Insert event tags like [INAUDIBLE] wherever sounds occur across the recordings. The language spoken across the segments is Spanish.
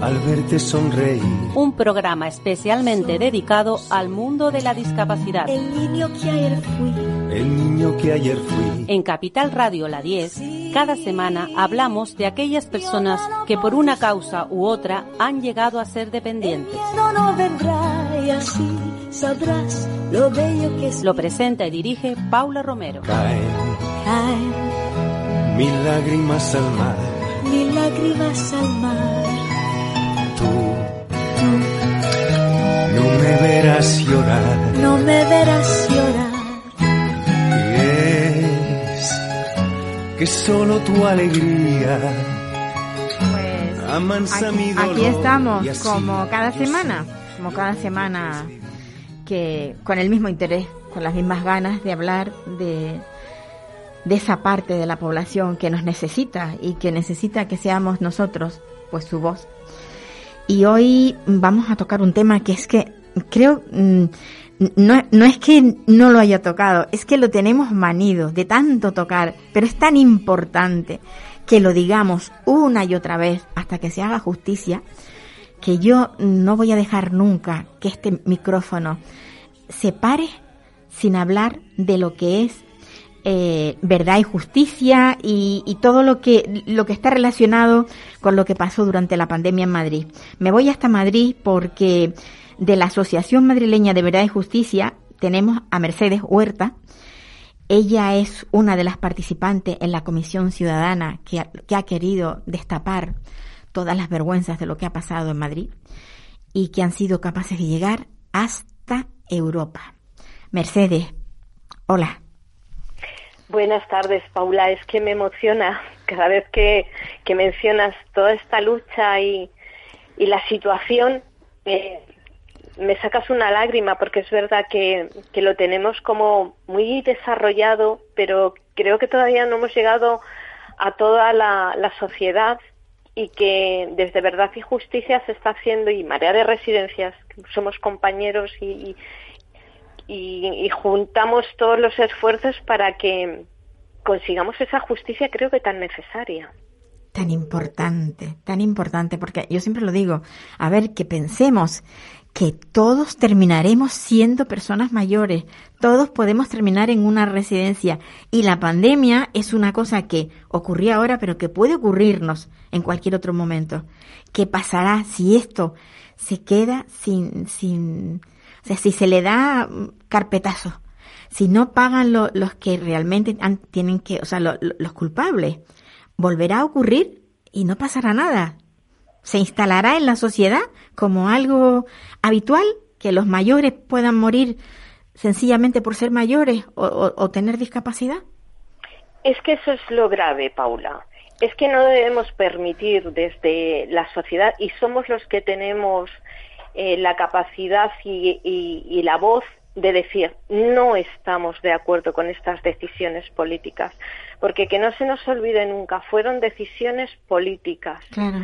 al verte sonreír. Un programa especialmente dedicado al mundo de la discapacidad. El niño que ayer fui. El niño que ayer fui. En Capital Radio La 10, cada semana hablamos de aquellas personas que por una causa u otra han llegado a ser dependientes. No, no vendrá y así sabrás lo bello que es. Lo presenta y dirige Paula Romero. Caen, Caen mil lágrimas al mar. mil lágrimas al mar. Tú, no me verás llorar. No me verás llorar. Y es que solo tu alegría Pues amansa aquí, mi dolor. aquí estamos, como cada semana, como cada semana, que con el mismo interés, con las mismas ganas de hablar de, de esa parte de la población que nos necesita y que necesita que seamos nosotros, pues su voz. Y hoy vamos a tocar un tema que es que creo, mm, no, no es que no lo haya tocado, es que lo tenemos manido de tanto tocar, pero es tan importante que lo digamos una y otra vez hasta que se haga justicia, que yo no voy a dejar nunca que este micrófono se pare sin hablar de lo que es eh, verdad y justicia y, y todo lo que, lo que está relacionado con lo que pasó durante la pandemia en Madrid. Me voy hasta Madrid porque de la Asociación Madrileña de Verdad y Justicia tenemos a Mercedes Huerta. Ella es una de las participantes en la Comisión Ciudadana que que ha querido destapar todas las vergüenzas de lo que ha pasado en Madrid y que han sido capaces de llegar hasta Europa. Mercedes, hola. Buenas tardes, Paula. Es que me emociona cada vez que, que mencionas toda esta lucha y, y la situación. me sacas una lágrima porque es verdad que, que lo tenemos como muy desarrollado, pero creo que todavía no hemos llegado a toda la, la sociedad y que desde Verdad y Justicia se está haciendo y Marea de Residencias, somos compañeros y, y, y juntamos todos los esfuerzos para que consigamos esa justicia creo que tan necesaria. Tan importante, tan importante, porque yo siempre lo digo, a ver, que pensemos que todos terminaremos siendo personas mayores, todos podemos terminar en una residencia y la pandemia es una cosa que ocurrió ahora, pero que puede ocurrirnos en cualquier otro momento. ¿Qué pasará si esto se queda sin, sin, o sea, si se le da mm, carpetazo? Si no pagan lo- los que realmente han- tienen que, o sea, lo- lo- los culpables, volverá a ocurrir y no pasará nada. Se instalará en la sociedad como algo habitual que los mayores puedan morir sencillamente por ser mayores o- o tener discapacidad. Es que eso es lo grave, Paula. Es que no debemos permitir desde la sociedad, y somos los que tenemos eh, la capacidad y, y- y la voz de decir no estamos de acuerdo con estas decisiones políticas, porque que no se nos olvide nunca, fueron decisiones políticas. Claro.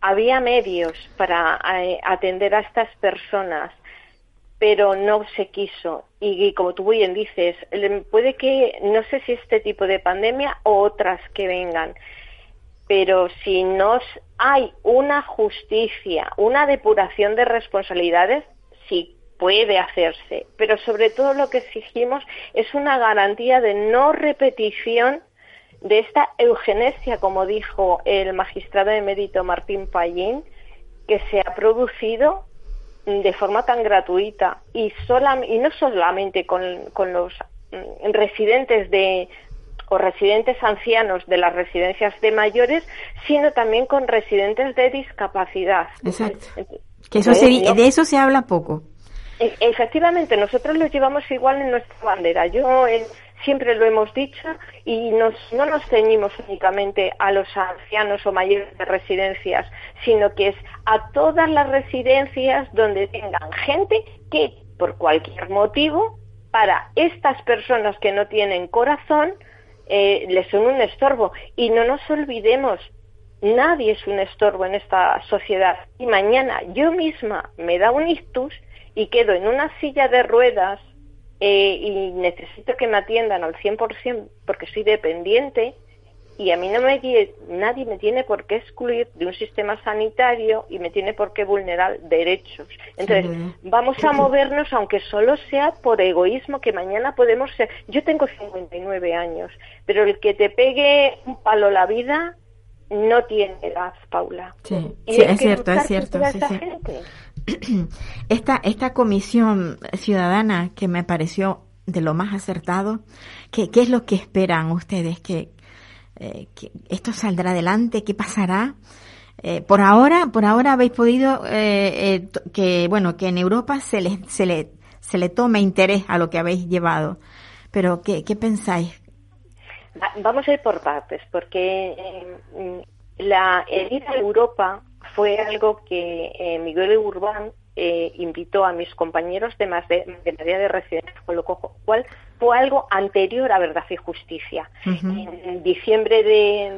Había medios para eh, atender a estas personas, pero no se quiso. Y, y como tú bien dices, puede que, no sé si este tipo de pandemia o otras que vengan, pero si no hay una justicia, una depuración de responsabilidades, sí puede hacerse. Pero sobre todo lo que exigimos es una garantía de no repetición de esta eugenesia, como dijo el magistrado emérito Martín Pallín, que se ha producido de forma tan gratuita y, sola, y no solamente con, con los mm, residentes de o residentes ancianos de las residencias de mayores, sino también con residentes de discapacidad. Exacto. Que eso se, de eso se habla poco. E- Efectivamente, nosotros lo llevamos igual en nuestra bandera. Yo eh, siempre lo hemos dicho y nos, no nos ceñimos únicamente a los ancianos o mayores de residencias, sino que es a todas las residencias donde tengan gente que, por cualquier motivo, para estas personas que no tienen corazón, eh, son un estorbo. Y no nos olvidemos nadie es un estorbo en esta sociedad y mañana yo misma me da un ictus y quedo en una silla de ruedas eh, y necesito que me atiendan al 100% porque soy dependiente y a mí no me nadie me tiene por qué excluir de un sistema sanitario y me tiene por qué vulnerar derechos. Entonces, vamos a [CLEARS THROAT] movernos aunque solo sea por egoísmo que mañana podemos ser. Yo tengo 59 años, pero el que te pegue un palo la vida no tiene edad, Paula. Sí, es, cierto, es cierto. [CLEARS THROAT] Esta, esta comisión ciudadana que me pareció de lo más acertado, ¿qué, qué es lo que esperan ustedes? ¿Que, eh, esto saldrá adelante? ¿Qué pasará? Eh, por ahora, por ahora habéis podido eh, que bueno que en Europa se le se le se le tome interés a lo que habéis llevado, pero ¿qué, qué pensáis? Vamos a ir por partes, porque la el a Europa fue algo que Miguel Urbán eh, invitó a mis compañeros de más de, de de residencia, con lo cual fue algo anterior a Verdad y Justicia. En diciembre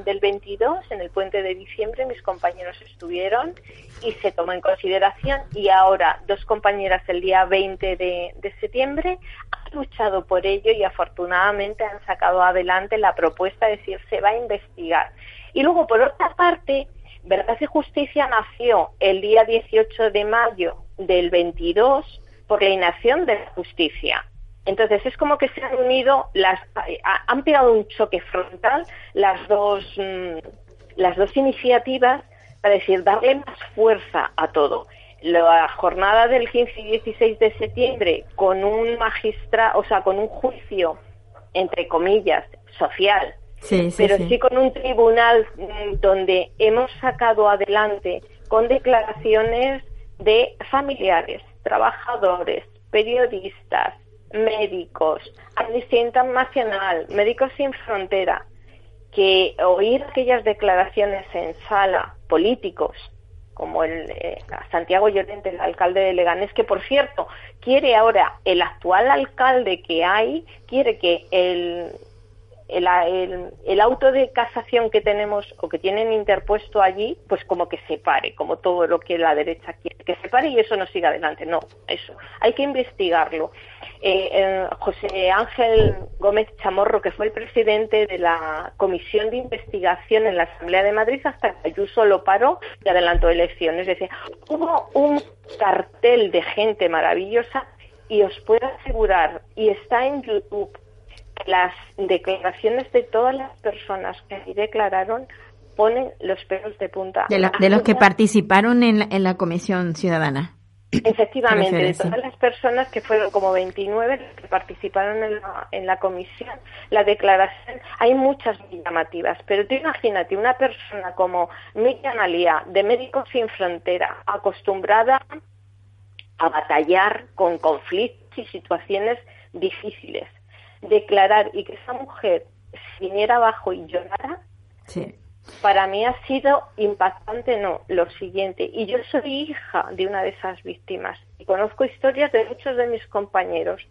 del 22, en el puente de diciembre, mis compañeros estuvieron y se tomó en consideración y ahora dos compañeras el día 20 de, de septiembre han luchado por ello y afortunadamente han sacado adelante la propuesta de decir se va a investigar. Y luego, por otra parte, Verdad y Justicia nació el día 18 de mayo del 22 por la inacción de la justicia. Entonces es como que se han unido, las, han pegado un choque frontal las dos, mm, las dos iniciativas para decir darle más fuerza a todo. La jornada del 15 y 16 de septiembre con un magistrado, o sea, con un juicio entre comillas social, pero sí con un tribunal mm, donde hemos sacado adelante con declaraciones de familiares, trabajadores, periodistas, médicos, Amnistía Internacional, Médicos Sin Frontera, que oír aquellas declaraciones en sala, políticos, como el eh, Santiago Llorente, el alcalde de Leganés, que por cierto quiere ahora, el actual alcalde que hay, quiere que el el, auto de casación que tenemos o que tienen interpuesto allí, pues como que se pare, como todo lo que la derecha quiere, que se pare y eso no siga adelante. No, eso. Hay que investigarlo. Eh, eh, José Ángel Gómez Chamorro, que fue el presidente de la Comisión de Investigación en la Asamblea de Madrid, hasta que Ayuso lo paró y adelantó elecciones. Es decir, hubo un cartel de gente maravillosa y os puedo asegurar, y está en YouTube, las declaraciones de todas las personas que ahí declararon ponen los pelos de punta. De, los que participaron en la, en la Comisión Ciudadana. Efectivamente, de todas las personas que fueron como 29 que participaron en la, en la comisión, la declaración, hay muchas llamativas, pero tú imagínate una persona como Miriam Alía, de Médicos Sin Frontera, acostumbrada a batallar con conflictos y situaciones difíciles, declarar y que esa mujer viniera abajo y llorara, para mí ha sido impactante, no, lo siguiente. Y yo soy hija de una de esas víctimas y conozco historias de muchos de mis compañeros,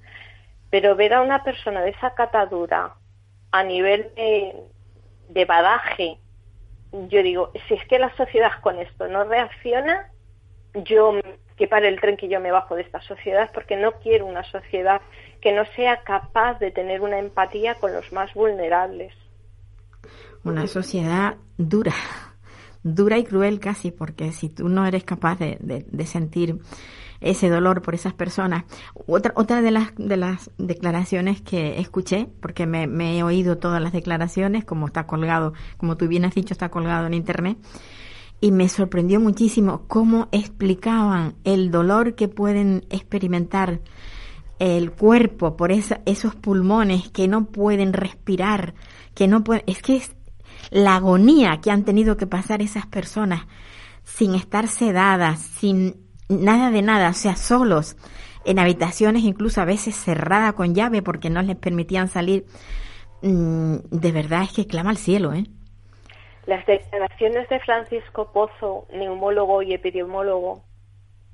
pero ver a una persona de esa catadura a nivel de, de badaje, yo digo, si es que la sociedad con esto no reacciona, yo que pare el tren que yo me bajo de esta sociedad porque no quiero una sociedad que no sea capaz de tener una empatía con los más vulnerables. Una sociedad dura, dura y cruel casi, porque si tú no eres capaz de, de, sentir ese dolor por esas personas. Otra, otra de las, de las declaraciones que escuché, porque me, me he oído todas las declaraciones, como está colgado, como tú bien has dicho, está colgado en internet, y me sorprendió muchísimo cómo explicaban el dolor que pueden experimentar el cuerpo por esos pulmones que no pueden respirar, que no pueden, es que es la agonía que han tenido que pasar esas personas sin estar sedadas, sin nada de nada, o sea, solos, en habitaciones incluso a veces cerradas con llave porque no les permitían salir. Mm, de verdad es que clama al cielo, ¿eh? Las declaraciones de Francisco Pozo, neumólogo y epidemiólogo.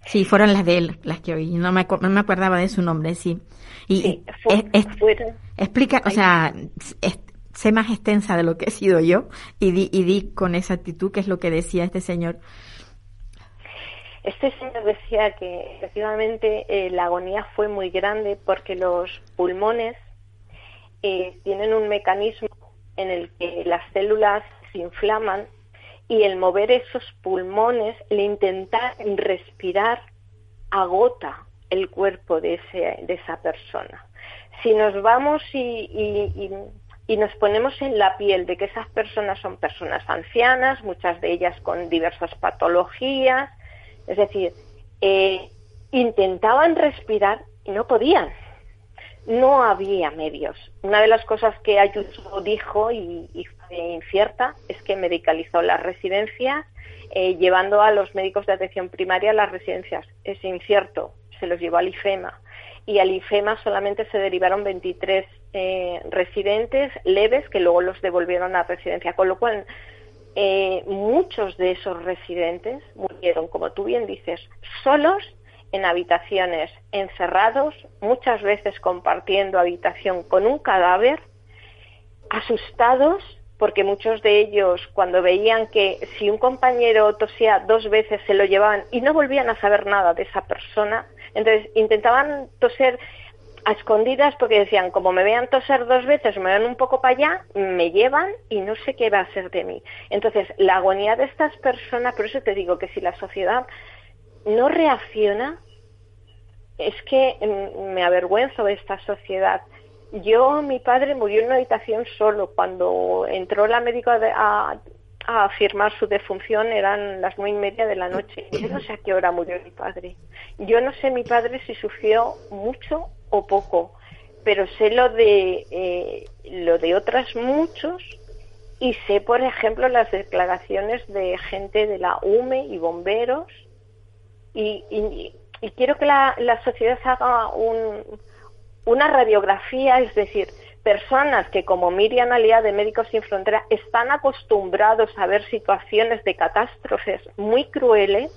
Sí, fueron las de él, las que oí. No me, no me acordaba de su nombre, sí. Y explica, o sea, sé más extensa de lo que he sido yo y di, y di con esa actitud que es lo que decía este señor. Este señor decía que efectivamente eh, la agonía fue muy grande porque los pulmones eh, tienen un mecanismo en el que las células inflaman y el mover esos pulmones, el intentar respirar, agota el cuerpo de, ese, de esa persona. Si nos vamos y, y, nos ponemos en la piel de que esas personas son personas ancianas, muchas de ellas con diversas patologías, es decir, eh, intentaban respirar y no podían. No había medios. Una de las cosas que Ayuso dijo y, y fue incierta es que medicalizó las residencias, eh, llevando a los médicos de atención primaria a las residencias. Es incierto, se los llevó al IFEMA. Y al IFEMA solamente se derivaron 23 eh, residentes leves que luego los devolvieron a residencia. Con lo cual, eh, muchos de esos residentes murieron, como tú bien dices, solos en habitaciones, encerrados, muchas veces compartiendo habitación con un cadáver, asustados, porque muchos de ellos cuando veían que si un compañero tosía dos veces se lo llevaban y no volvían a saber nada de esa persona, entonces intentaban toser a escondidas porque decían, como me vean toser dos veces, me ven un poco para allá, me llevan y no sé qué va a ser de mí. Entonces, la agonía de estas personas, por eso te digo que si la sociedad no reacciona, es que mm, me avergüenzo de esta sociedad. Yo, mi padre murió en una habitación solo. Cuando entró la médica a, firmar su defunción eran las nueve y media de la noche. Yo no sé a qué hora murió mi padre. Yo no sé mi padre si sufrió mucho o poco, pero sé lo de eh, lo de otras muchos y sé, por ejemplo, las declaraciones de gente de la UME y bomberos y, y, quiero que la, sociedad haga un, una radiografía, es decir, personas que como Miriam Alía de Médicos Sin Fronteras están acostumbrados a ver situaciones de catástrofes muy crueles,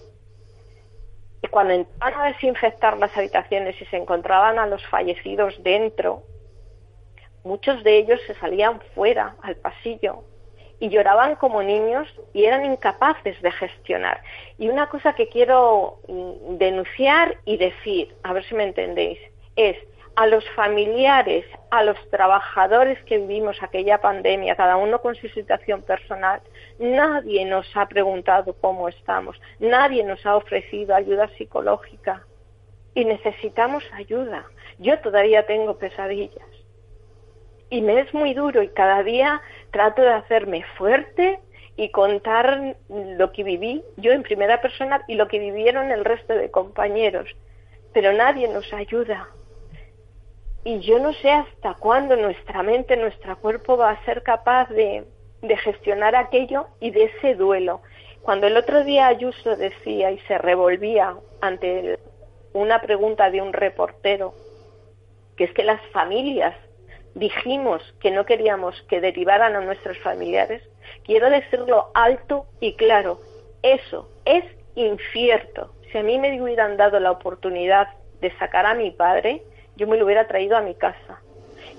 y cuando entraban a desinfectar las habitaciones y se encontraban a los fallecidos dentro, muchos de ellos se salían fuera al pasillo y lloraban como niños y eran incapaces de gestionar. Y una cosa que quiero mm, denunciar y decir, a ver si me entendéis, es a los familiares, a los trabajadores que vivimos aquella pandemia, cada uno con su situación personal, nadie nos ha preguntado cómo estamos, nadie nos ha ofrecido ayuda psicológica y necesitamos ayuda. Yo todavía tengo pesadillas y me es muy duro y cada día trato de hacerme fuerte y contar lo que viví yo en primera persona y lo que vivieron el resto de compañeros, pero nadie nos ayuda y yo no sé hasta cuándo nuestra mente, nuestro cuerpo va a ser capaz de, gestionar aquello y de ese duelo. Cuando el otro día Ayuso decía y se revolvía ante una pregunta de un reportero, que es que las familias dijimos que no queríamos que derivaran a nuestros familiares, quiero decirlo alto y claro, eso es incierto. Si a mí me hubieran dado la oportunidad de sacar a mi padre, yo me lo hubiera traído a mi casa,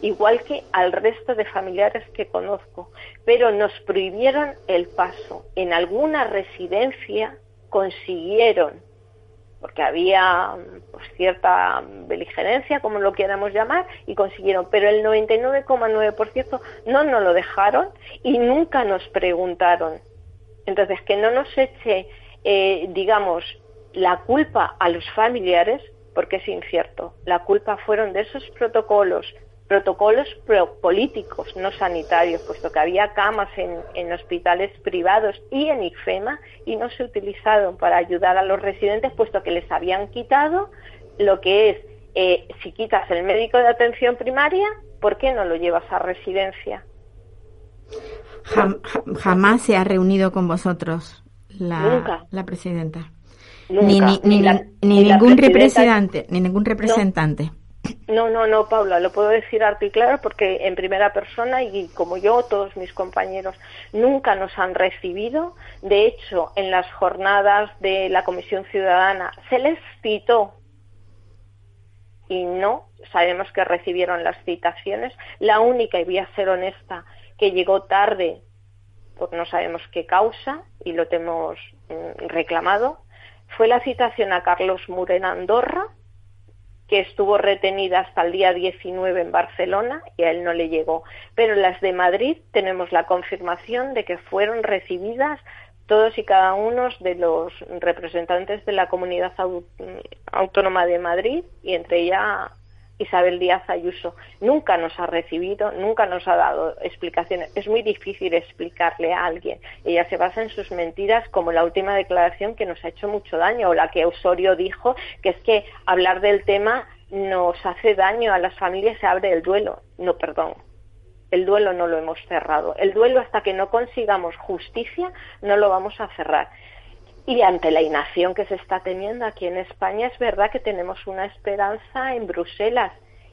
igual que al resto de familiares que conozco, pero nos prohibieron el paso. En alguna residencia consiguieron, porque había pues, cierta beligerencia, como lo queramos llamar, y consiguieron, pero el 99,9% no nos lo dejaron y nunca nos preguntaron. Entonces, que no nos eche, eh, digamos, la culpa a los familiares porque es incierto. La culpa fueron de esos protocolos, protocolos políticos, no sanitarios, puesto que había camas en, hospitales privados y en IFEMA y no se utilizaron para ayudar a los residentes, puesto que les habían quitado lo que es, eh, si quitas el médico de atención primaria, ¿por qué no lo llevas a residencia? jamás se ha reunido con vosotros la, la presidenta ni, ni, ningún representante, ni ningún representante. No, no, no, Paula, lo puedo decir alto y claro porque en primera persona y como yo, todos mis compañeros, nunca nos han recibido. De hecho, en las jornadas de la Comisión Ciudadana se les citó y no sabemos que recibieron las citaciones. La única, y voy a ser honesta, que llegó tarde por no sabemos qué causa y lo tenemos mm, reclamado, fue la citación a Carlos Mur en Andorra, que estuvo retenida hasta el día 19 en Barcelona y a él no le llegó. Pero las de Madrid tenemos la confirmación de que fueron recibidas todos y cada uno de los representantes de la comunidad autónoma de Madrid y entre ella Isabel Díaz Ayuso. Nunca nos ha recibido, nunca nos ha dado explicaciones. Es muy difícil explicarle a alguien. Ella se basa en sus mentiras, como la última declaración que nos ha hecho mucho daño, o la que Osorio dijo, que es que hablar del tema nos hace daño a las familias, se abre el duelo. No, perdón. El duelo no lo hemos cerrado. El duelo hasta que no consigamos justicia no lo vamos a cerrar. Y ante la inacción que se está teniendo aquí en España, es verdad que tenemos una esperanza en Bruselas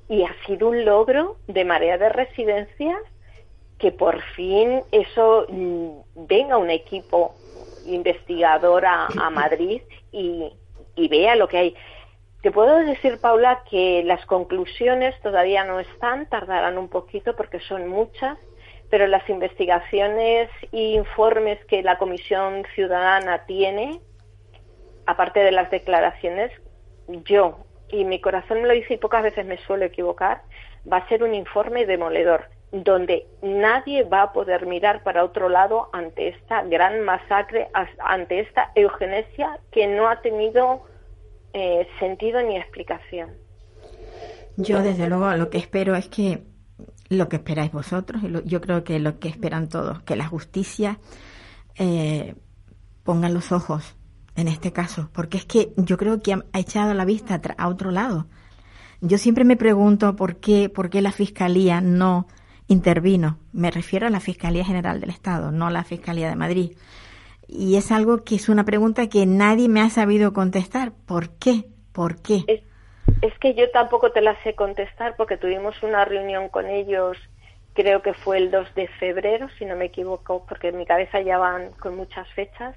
y ha sido un logro de marea de residencias que por fin eso mm, venga un equipo investigador a, [LAUGHS] Madrid y, y vea lo que hay. Te puedo decir, Paula, que las conclusiones todavía no están, tardarán un poquito porque son muchas, pero las investigaciones e informes que la Comisión Ciudadana tiene, aparte de las declaraciones, yo, y mi corazón me lo dice y pocas veces me suelo equivocar, va a ser un informe demoledor, donde nadie va a poder mirar para otro lado ante esta gran masacre, ante esta eugenesia que no ha tenido eh, sentido ni explicación. Yo, desde luego, lo que espero es que lo que esperáis vosotros, y yo creo que lo que esperan todos, que la justicia eh, ponga los ojos en este caso, porque es que yo creo que ha echado la vista a otro lado. Yo siempre me pregunto por qué, por qué la Fiscalía no intervino. Me refiero a la Fiscalía General del Estado, no a la Fiscalía de Madrid. Y es algo que es una pregunta que nadie me ha sabido contestar. ¿Por qué? ¿Por qué? Que yo tampoco te la sé contestar porque tuvimos una reunión con ellos, creo que fue el 2 de febrero, si no me equivoco, porque en mi cabeza ya van con muchas fechas,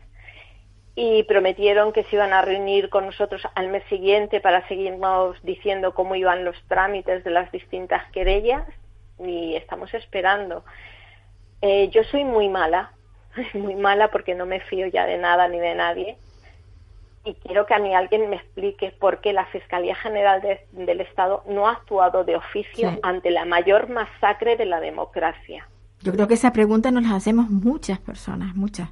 y prometieron que se iban a reunir con nosotros al mes siguiente para seguirnos diciendo cómo iban los trámites de las distintas querellas y estamos esperando. Eh, yo soy muy mala, [LAUGHS] muy mala porque no me fío ya de nada ni de nadie y quiero que a mí alguien me explique por qué la Fiscalía General del Estado no ha actuado de oficio ante la mayor masacre de la democracia. Yo creo que esa pregunta nos la hacemos muchas personas, muchas.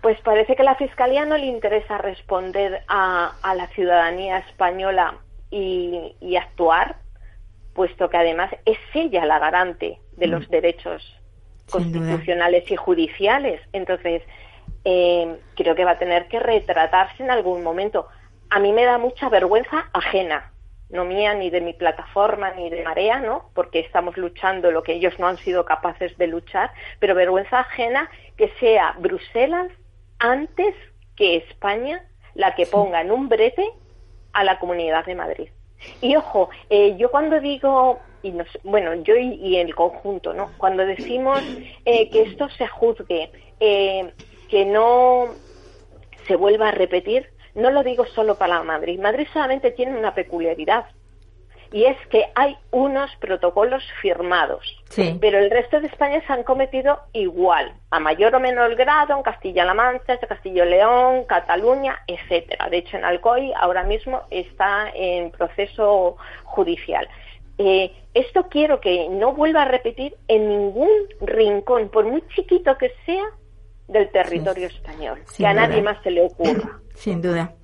Pues parece que a la Fiscalía no le interesa responder a, la ciudadanía española y, actuar, puesto que además es ella la garante de los mm. derechos constitucionales y judiciales. Entonces, eh, creo que va a tener que retratarse en algún momento. A mí me da mucha vergüenza ajena, no mía ni de mi plataforma ni de Marea, ¿no? Porque estamos luchando lo que ellos no han sido capaces de luchar, pero vergüenza ajena que sea Bruselas antes que España la que ponga en un brete a la Comunidad de Madrid. Y ojo, eh, yo cuando digo, y bueno, yo y, el conjunto, ¿no? Cuando decimos eh, que esto se juzgue eh, que no se vuelva a repetir, no lo digo solo para Madrid. Madrid solamente tiene una peculiaridad y es que hay unos protocolos firmados, pero el resto de España se han cometido igual, a mayor o menor grado, en Castilla-La Mancha, Castillo-León, Cataluña, etcétera. De hecho, en Alcoy ahora mismo está en proceso judicial. Eh, esto quiero que no vuelva a repetir en ningún rincón, por muy chiquito que sea, del territorio español, que a nadie más se le ocurra. [CLEARS THROAT] Sin duda.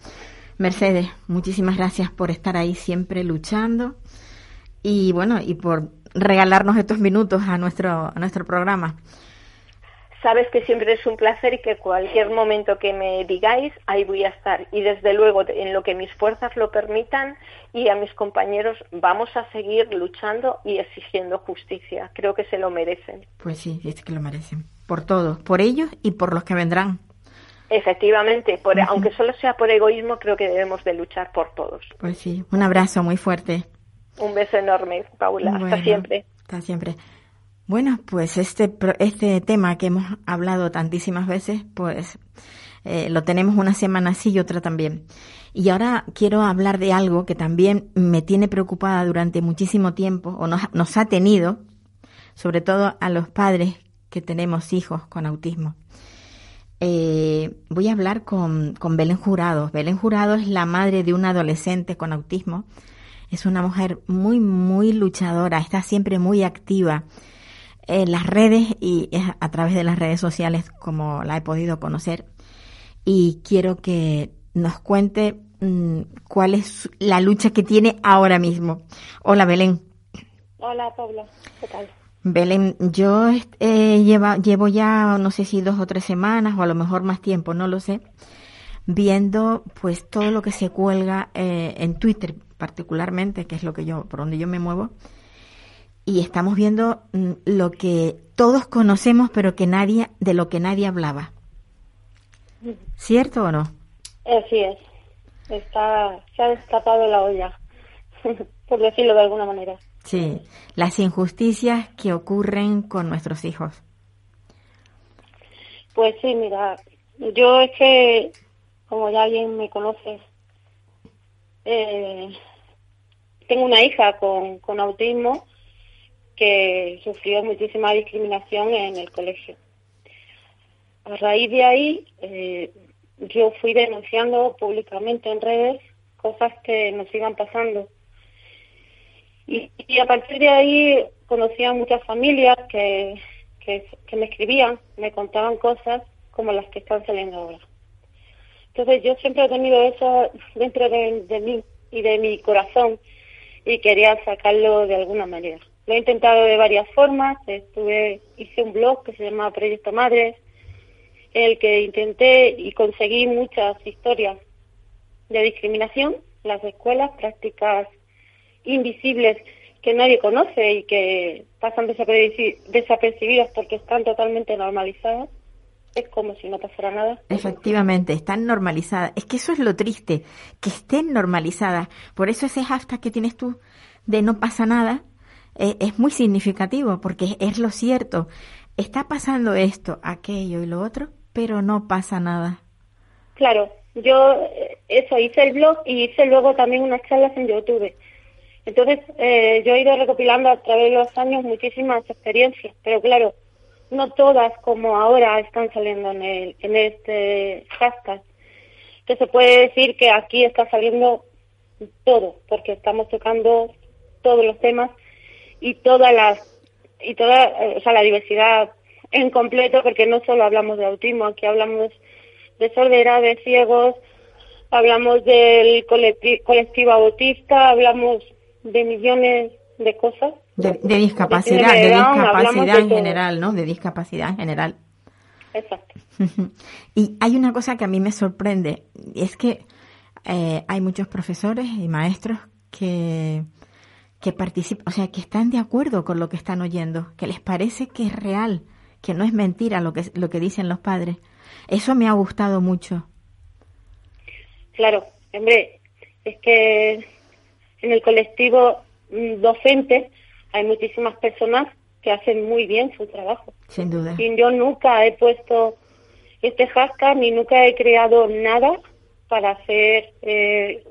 Mercedes, muchísimas gracias por estar ahí siempre luchando y bueno, y por regalarnos estos minutos a nuestro, a nuestro programa. Sabes que siempre es un placer y que cualquier momento que me digáis, ahí voy a estar. Y desde luego, en lo que mis fuerzas lo permitan y a mis compañeros, vamos a seguir luchando y exigiendo justicia. Creo que se lo merecen. Pues sí, es que lo merecen por todos, por ellos y por los que vendrán. Efectivamente, aunque solo sea por egoísmo, creo que debemos de luchar por todos. Pues sí, un abrazo muy fuerte. Un beso enorme, Paula. hasta siempre. Hasta siempre. Bueno, pues este, este tema que hemos hablado tantísimas veces, pues eh, lo tenemos una semana sí y otra también. Y ahora quiero hablar de algo que también me tiene preocupada durante muchísimo tiempo, o nos, nos ha tenido, sobre todo a los padres que tenemos hijos con autismo. Eh, voy a hablar con, con Belén Jurado. Belén Jurado es la madre de un adolescente con autismo. Es una mujer muy, muy luchadora, está siempre muy activa en las redes y a través de las redes sociales como la he podido conocer. Y quiero que nos cuente mm, cuál es la lucha que tiene ahora mismo. Hola Belén. Hola Pablo, ¿qué tal? Belén, yo eh, llevo ya, no sé si dos o tres semanas o a lo mejor más tiempo, no lo sé, viendo pues todo lo que se cuelga eh, en Twitter particularmente, que es lo que yo, por donde yo me muevo, y estamos viendo mm, lo que todos conocemos pero que nadie, de lo que nadie hablaba. ¿Cierto o no? Así es. Está, se ha destapado la olla, [LAUGHS] por decirlo de alguna manera. Sí, las injusticias que ocurren con nuestros hijos. Pues sí, mira, yo es que, como ya alguien me conoce, eh, tengo una hija con, con autismo que sufrió muchísima discriminación en el colegio. A raíz de ahí, eh, yo fui denunciando públicamente en redes cosas que nos iban pasando y, a partir de ahí conocí a muchas familias que, que, me escribían, me contaban cosas como las que están saliendo ahora. Entonces yo siempre he tenido eso dentro de, mí y de mi corazón y quería sacarlo de alguna manera. Lo he intentado de varias formas, estuve, hice un blog que se llama Proyecto Madres, en el que intenté y conseguí muchas historias de discriminación, las escuelas, prácticas invisibles que nadie conoce y que pasan desapercibidas porque están totalmente normalizadas. Es como si no pasara nada. Efectivamente, están normalizadas. Es que eso es lo triste, que estén normalizadas. Por eso ese hashtag que tienes tú de no pasa nada eh, es muy significativo porque es lo cierto. Está pasando esto, aquello y lo otro, pero no pasa nada. Claro, yo eh, eso hice el blog y hice luego también unas charlas en YouTube entonces, eh, yo he ido recopilando a través de los años muchísimas experiencias, pero claro, no todas como ahora están saliendo en, el, en este hashtag. Que se puede decir que aquí está saliendo todo, porque estamos tocando todos los temas y todas las y toda eh, o sea, la diversidad en completo, porque no solo hablamos de autismo, aquí hablamos de sordera, de ciegos, hablamos del colectivo autista, hablamos de millones de cosas. De, discapacidad, de, discapacidad en general, ¿no? De discapacidad en general. Exacto. [LAUGHS] y hay una cosa que a mí me sorprende, es que eh, hay muchos profesores y maestros que, que participan, o sea, que están de acuerdo con lo que están oyendo, que les parece que es real, que no es mentira lo que, lo que dicen los padres. Eso me ha gustado mucho. Claro, hombre, es que en el colectivo mm, docente hay muchísimas personas que hacen muy bien su trabajo. Sin duda. Y yo nunca he puesto este hashtag ni nunca he creado nada para hacer eh,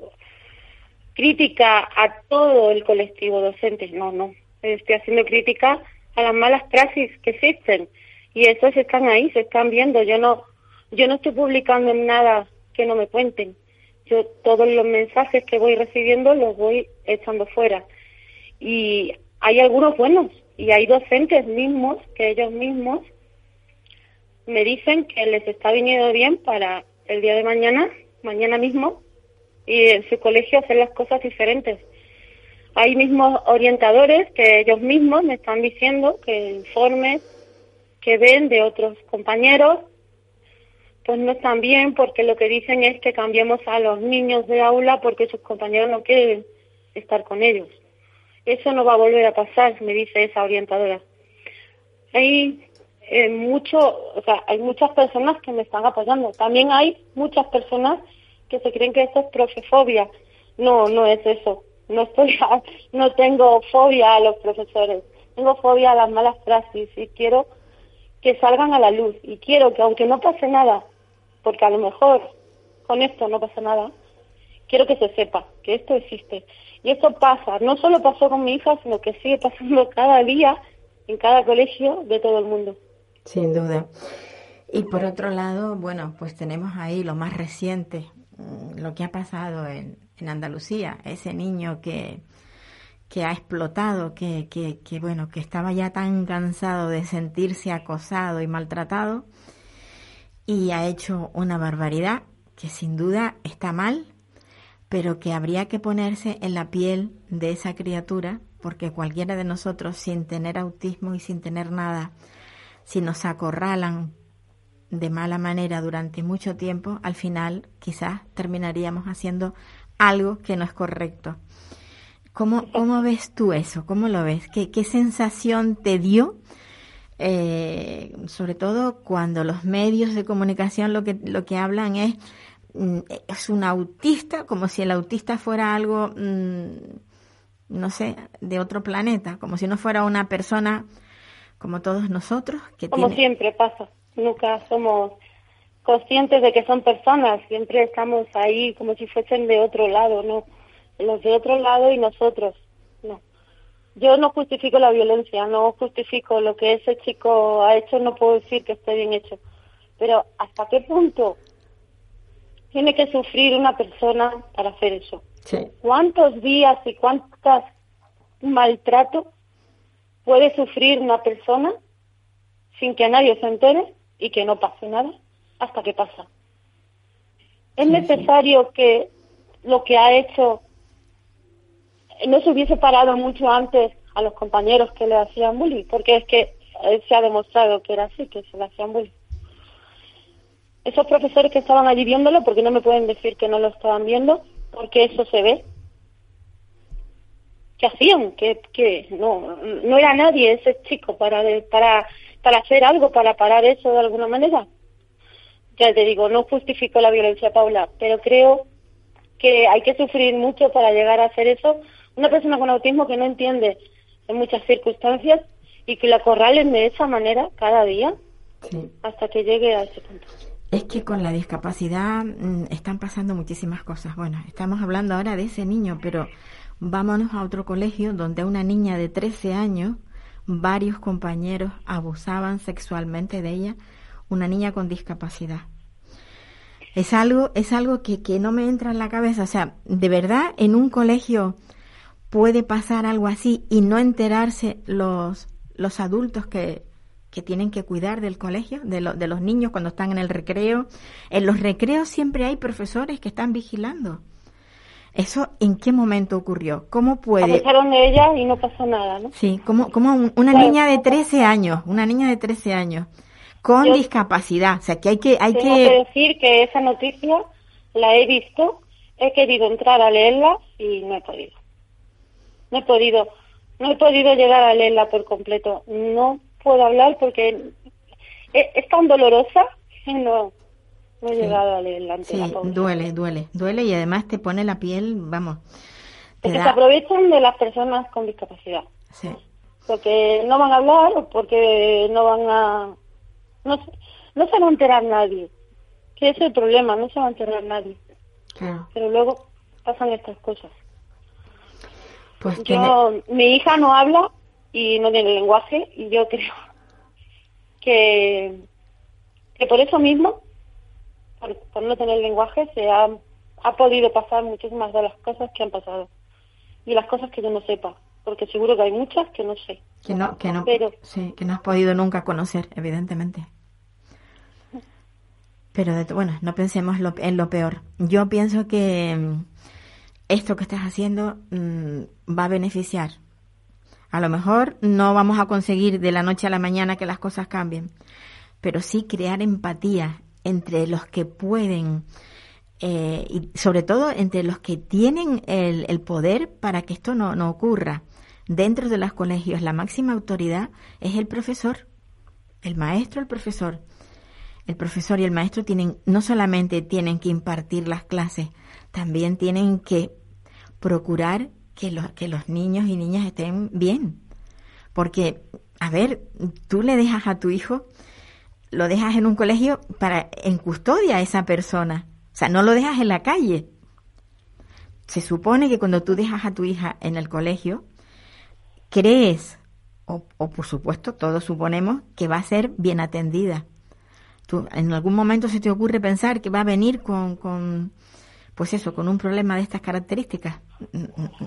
crítica a todo el colectivo docente. No, no. Estoy haciendo crítica a las malas praxis que existen y esos están ahí, se están viendo. Yo no, yo no estoy publicando nada que no me cuenten yo todos los mensajes que voy recibiendo los voy echando fuera. Y hay algunos buenos y hay docentes mismos que ellos mismos me dicen que les está viniendo bien para el día de mañana, mañana mismo, y en su colegio hacer las cosas diferentes. Hay mismos orientadores que ellos mismos me están diciendo que informes que ven de otros compañeros pues no están bien porque lo que dicen es que cambiemos a los niños de aula porque sus compañeros no quieren estar con ellos. Eso no va a volver a pasar, me dice esa orientadora. Hay eh, mucho, o sea, hay muchas personas que me están apoyando. También hay muchas personas que se creen que esto es profefobia. No, no es eso. No estoy, [LAUGHS] no tengo fobia a los profesores. Tengo fobia a las malas frases y quiero que salgan a la luz y quiero que aunque no pase nada, porque a lo mejor con esto no pasa nada, quiero que se sepa que esto existe. Y esto pasa, no solo pasó con mi hija, sino que sigue pasando [LAUGHS] cada día en cada colegio de todo el mundo. Sin duda. Y por otro lado, bueno, pues tenemos ahí lo más reciente, mm, lo que ha pasado en, en Andalucía, ese niño que, que ha explotado, que, que, que, bueno, que estaba ya tan cansado de sentirse acosado y maltratado y ha hecho una barbaridad que sin duda está mal, pero que habría que ponerse en la piel de esa criatura, porque cualquiera de nosotros sin tener autismo y sin tener nada, si nos acorralan de mala manera durante mucho tiempo, al final quizás terminaríamos haciendo algo que no es correcto. ¿Cómo, cómo ves tú eso? ¿Cómo lo ves? ¿Qué, qué sensación te dio? Eh, sobre todo cuando los medios de comunicación lo que, lo que hablan es, mm, es un autista, como si el autista fuera algo, mm, no sé, de otro planeta, como si no fuera una persona como todos nosotros. Que como siempre pasa, nunca somos conscientes de que son personas, siempre estamos ahí como si fuesen de otro lado, ¿no? Los de otro lado y nosotros, no. Yo no justifico la violencia, no justifico lo que ese chico ha hecho, no puedo decir que esté bien hecho. Pero ¿hasta qué punto tiene que sufrir una persona para hacer eso? ¿Cuántos días y cuántas maltrato puede sufrir una persona sin que nadie se entere y que no pase nada? hasta que pasa. Es necesario que lo que ha hecho no se hubiese parado mucho antes a los compañeros que le hacían bullying, porque es que se ha demostrado que era así, que se le hacían bullying. Esos profesores que estaban allí viéndolo, porque no me pueden decir que no lo estaban viendo, porque eso se ve. ¿Qué hacían? Que, que no, no era nadie ese chico para, para, para hacer algo, para parar eso de alguna manera ya te digo, no justifico la violencia, Paula, pero creo que hay que sufrir mucho para llegar a hacer eso. Una persona con autismo que no entiende en muchas circunstancias y que la acorralen de esa manera cada día hasta que llegue a ese punto. Es que con la discapacidad mm, están pasando muchísimas cosas. Bueno, estamos hablando ahora de ese niño, pero vámonos a otro colegio donde a una niña de 13 años varios compañeros abusaban sexualmente de ella una niña con discapacidad. Es algo, es algo que, que no me entra en la cabeza. O sea, de verdad, en un colegio puede pasar algo así y no enterarse los, los adultos que, que tienen que cuidar del colegio, de, de los niños cuando están en el recreo. En los recreos siempre hay profesores que están vigilando. ¿Eso en qué momento ocurrió? ¿Cómo puede...? Abusaron de ella y no pasó nada, ¿no? Sí, como, como una niña de 13 años, una niña de 13 años con discapacidad. O sea, que hay que... Hay tengo que... decir que esa noticia la he visto, he querido entrar a leerla y no he podido. No he podido, no he podido llegar a leerla por completo. No puedo hablar porque es, tan dolorosa que no, no he llegado a leerla. Sí, duele, duele, duele y además te pone la piel, vamos. Porque se aprovechan de las personas con discapacidad. Sí. Porque no van a hablar o porque no van a no, no se va a enterar nadie. Que es el problema, no se va a enterar nadie. Pero luego pasan estas cosas. Pues yo, mi hija no habla y no tiene lenguaje y yo creo que, que por eso mismo, por, por no tener lenguaje, se ha, ha podido pasar muchísimas de las cosas que han pasado y las cosas que yo no sepa porque seguro que hay muchas que no sé. Que no, que no, sí, que no has podido nunca conocer, evidentemente. Pero bueno, no pensemos en lo peor. Yo pienso que esto que estás haciendo mm, va a beneficiar. A lo mejor no vamos a conseguir de la noche a la mañana que las cosas cambien, pero sí crear empatía entre los que pueden eh, y sobre todo entre los que tienen el, el poder para que esto no, no ocurra. Dentro de los colegios la máxima autoridad es el profesor, el maestro, el profesor el profesor y el maestro tienen, no solamente tienen que impartir las clases, también tienen que procurar que los, que los niños y niñas estén bien. Porque, a ver, tú le dejas a tu hijo, lo dejas en un colegio para, en custodia a esa persona. O sea, no lo dejas en la calle. Se supone que cuando tú dejas a tu hija en el colegio, crees o, o, por supuesto, todos suponemos que va a ser bien atendida. ¿Tú, ¿En algún momento se te ocurre pensar que va a venir con, con, pues eso, con un problema de estas características?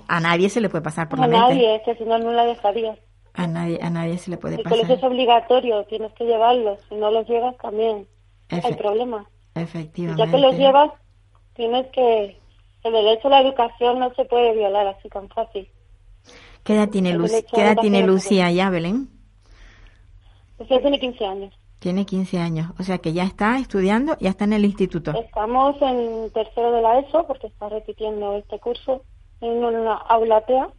A nadie se le puede pasar por a la mente. A nadie, es que si no, no la dejaría. A nadie, a nadie se le puede el pasar. colegio es obligatorio, tienes que llevarlos. Si no los llevas, también Efe- hay problemas. Efectivamente. Ya que los llevas, tienes que... El derecho a la educación no se puede violar así tan fácil. ¿Qué edad tiene, el Lu- ¿qué edad tiene Lucía ya, Belén? Usted tiene 15 años. Tiene 15 años. O sea que ya está estudiando, ya está en el instituto. Estamos en tercero de la ESO porque está repitiendo este curso en una aula TEA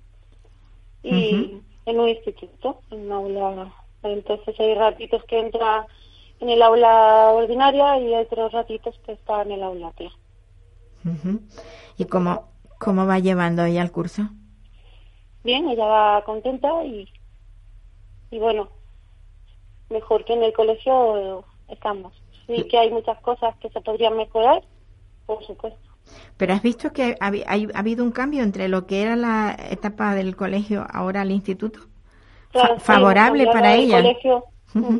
y en un instituto, en un aula. Entonces hay ratitos que entra en el aula ordinaria y hay otros ratitos que está en el aula TEA. Ujú. ¿Y cómo, cómo va llevando ella el curso? Bien, ella va contenta y, y bueno, mejor que en el colegio estamos. Sí que hay muchas cosas que se podrían mejorar, por supuesto. Pero has visto que ha, habido un cambio entre lo que era la etapa del colegio ahora al instituto. Claro, Fa- sí, favorable para ella. el colegio. Mm.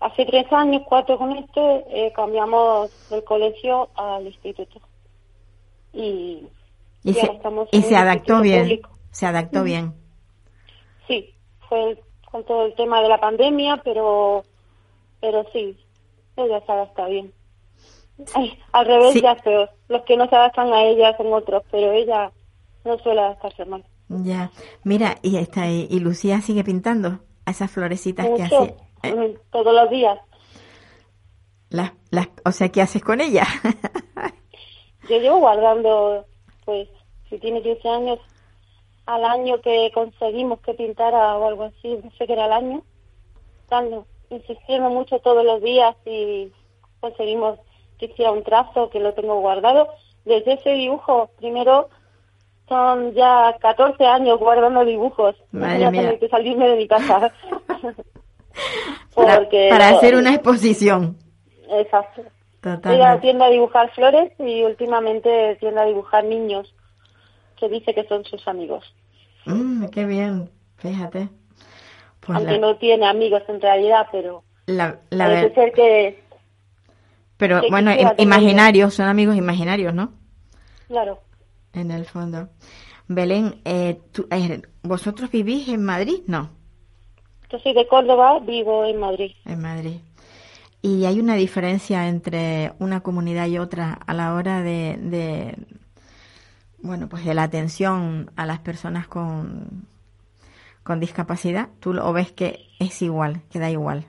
Hace tres años, cuatro con este, eh, cambiamos del colegio al instituto. Y, Y y se, estamos y se adaptó bien. público. Se adaptó bien. Sí, fue el- con todo el tema de la pandemia, pero pero sí, ella se adapta bien. Ay, al revés Sí. ya es peor. Los que no se adaptan a ella son otros, pero ella no suele adaptarse mal. Ya. Mira, y esta y, y Lucía sigue pintando a esas florecitas que hace. eh, mm, todos los días. las, las, o sea, ¿qué haces con ella? [LAUGHS] Yo llevo guardando, pues, si tiene 15 años, al año que conseguimos que pintara o algo así, no sé qué era el año, dando, insistiendo mucho todos los días y conseguimos que hiciera un trazo, que lo tengo guardado. Desde ese dibujo, primero, son ya 14 años guardando dibujos. Madre Voy a mía. tener que salirme de mi casa. para, [LAUGHS] Porque para hacer una exposición. Exacto. Ella tiende a dibujar flores y últimamente tiende a dibujar niños que dice que son sus amigos. Mm, qué bien, fíjate. Pues Aunque la, no tiene amigos en realidad, pero la, la parece ver- ser que, pero bueno, imaginarios, son amigos imaginarios, ¿no? claro, En el fondo. Belén, eh, tú- eh, ¿vosotros vivís en Madrid? No, yo soy de Córdoba, vivo en Madrid. en Madrid. ¿Y hay una diferencia entre una comunidad y otra a la hora de, de bueno, pues de la atención a las personas con, con discapacidad? ¿Tú lo ves que es igual, que da igual?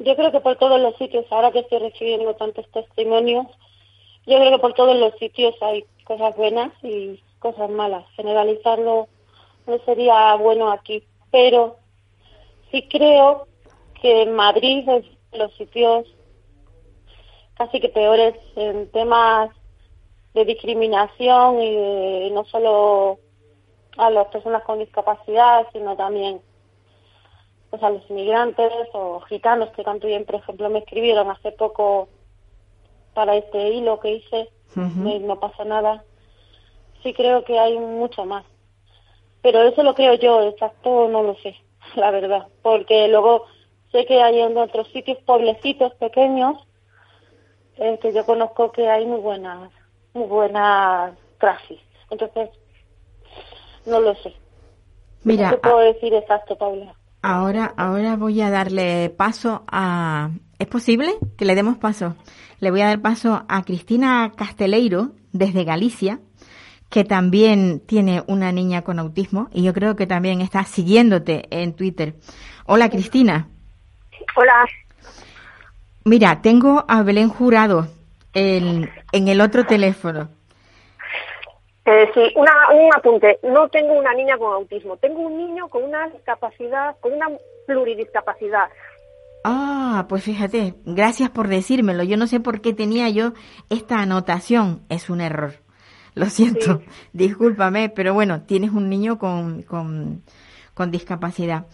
Yo creo que por todos los sitios, ahora que estoy recibiendo tantos testimonios, yo creo que por todos los sitios hay cosas buenas y cosas malas. Generalizarlo no sería bueno aquí, pero sí creo que Madrid es los sitios casi que peores en temas de discriminación y de no solo a las personas con discapacidad, sino también pues a los inmigrantes o gitanos que también, por ejemplo, me escribieron hace poco para este hilo que hice, no, no pasa nada. Sí creo que hay mucho más. Pero eso lo creo yo, exacto no lo sé, [LAUGHS] la verdad. Porque luego sé que hay en otros sitios, pueblecitos pequeños, eh, que yo conozco que hay muy buenas, muy buenas praxis. Entonces, no lo sé. Mira, no te puedo decir exacto, Paula. Ahora, ahora voy a darle paso a. ¿Es posible que le demos paso? Le voy a dar paso a Cristina Casteleiro, desde Galicia, que también tiene una niña con autismo y yo creo que también está siguiéndote en Twitter. Hola, Cristina. Hola, Mira, tengo a Belén Jurado en, en el otro teléfono. Eh, sí, una, un apunte. No tengo una niña con autismo, tengo un niño con una discapacidad, con una pluridiscapacidad. Ah, pues fíjate, gracias por decírmelo. Yo no sé por qué tenía yo esta anotación. Es un error. Lo siento, [LAUGHS] discúlpame, pero bueno, tienes un niño con, con, con discapacidad.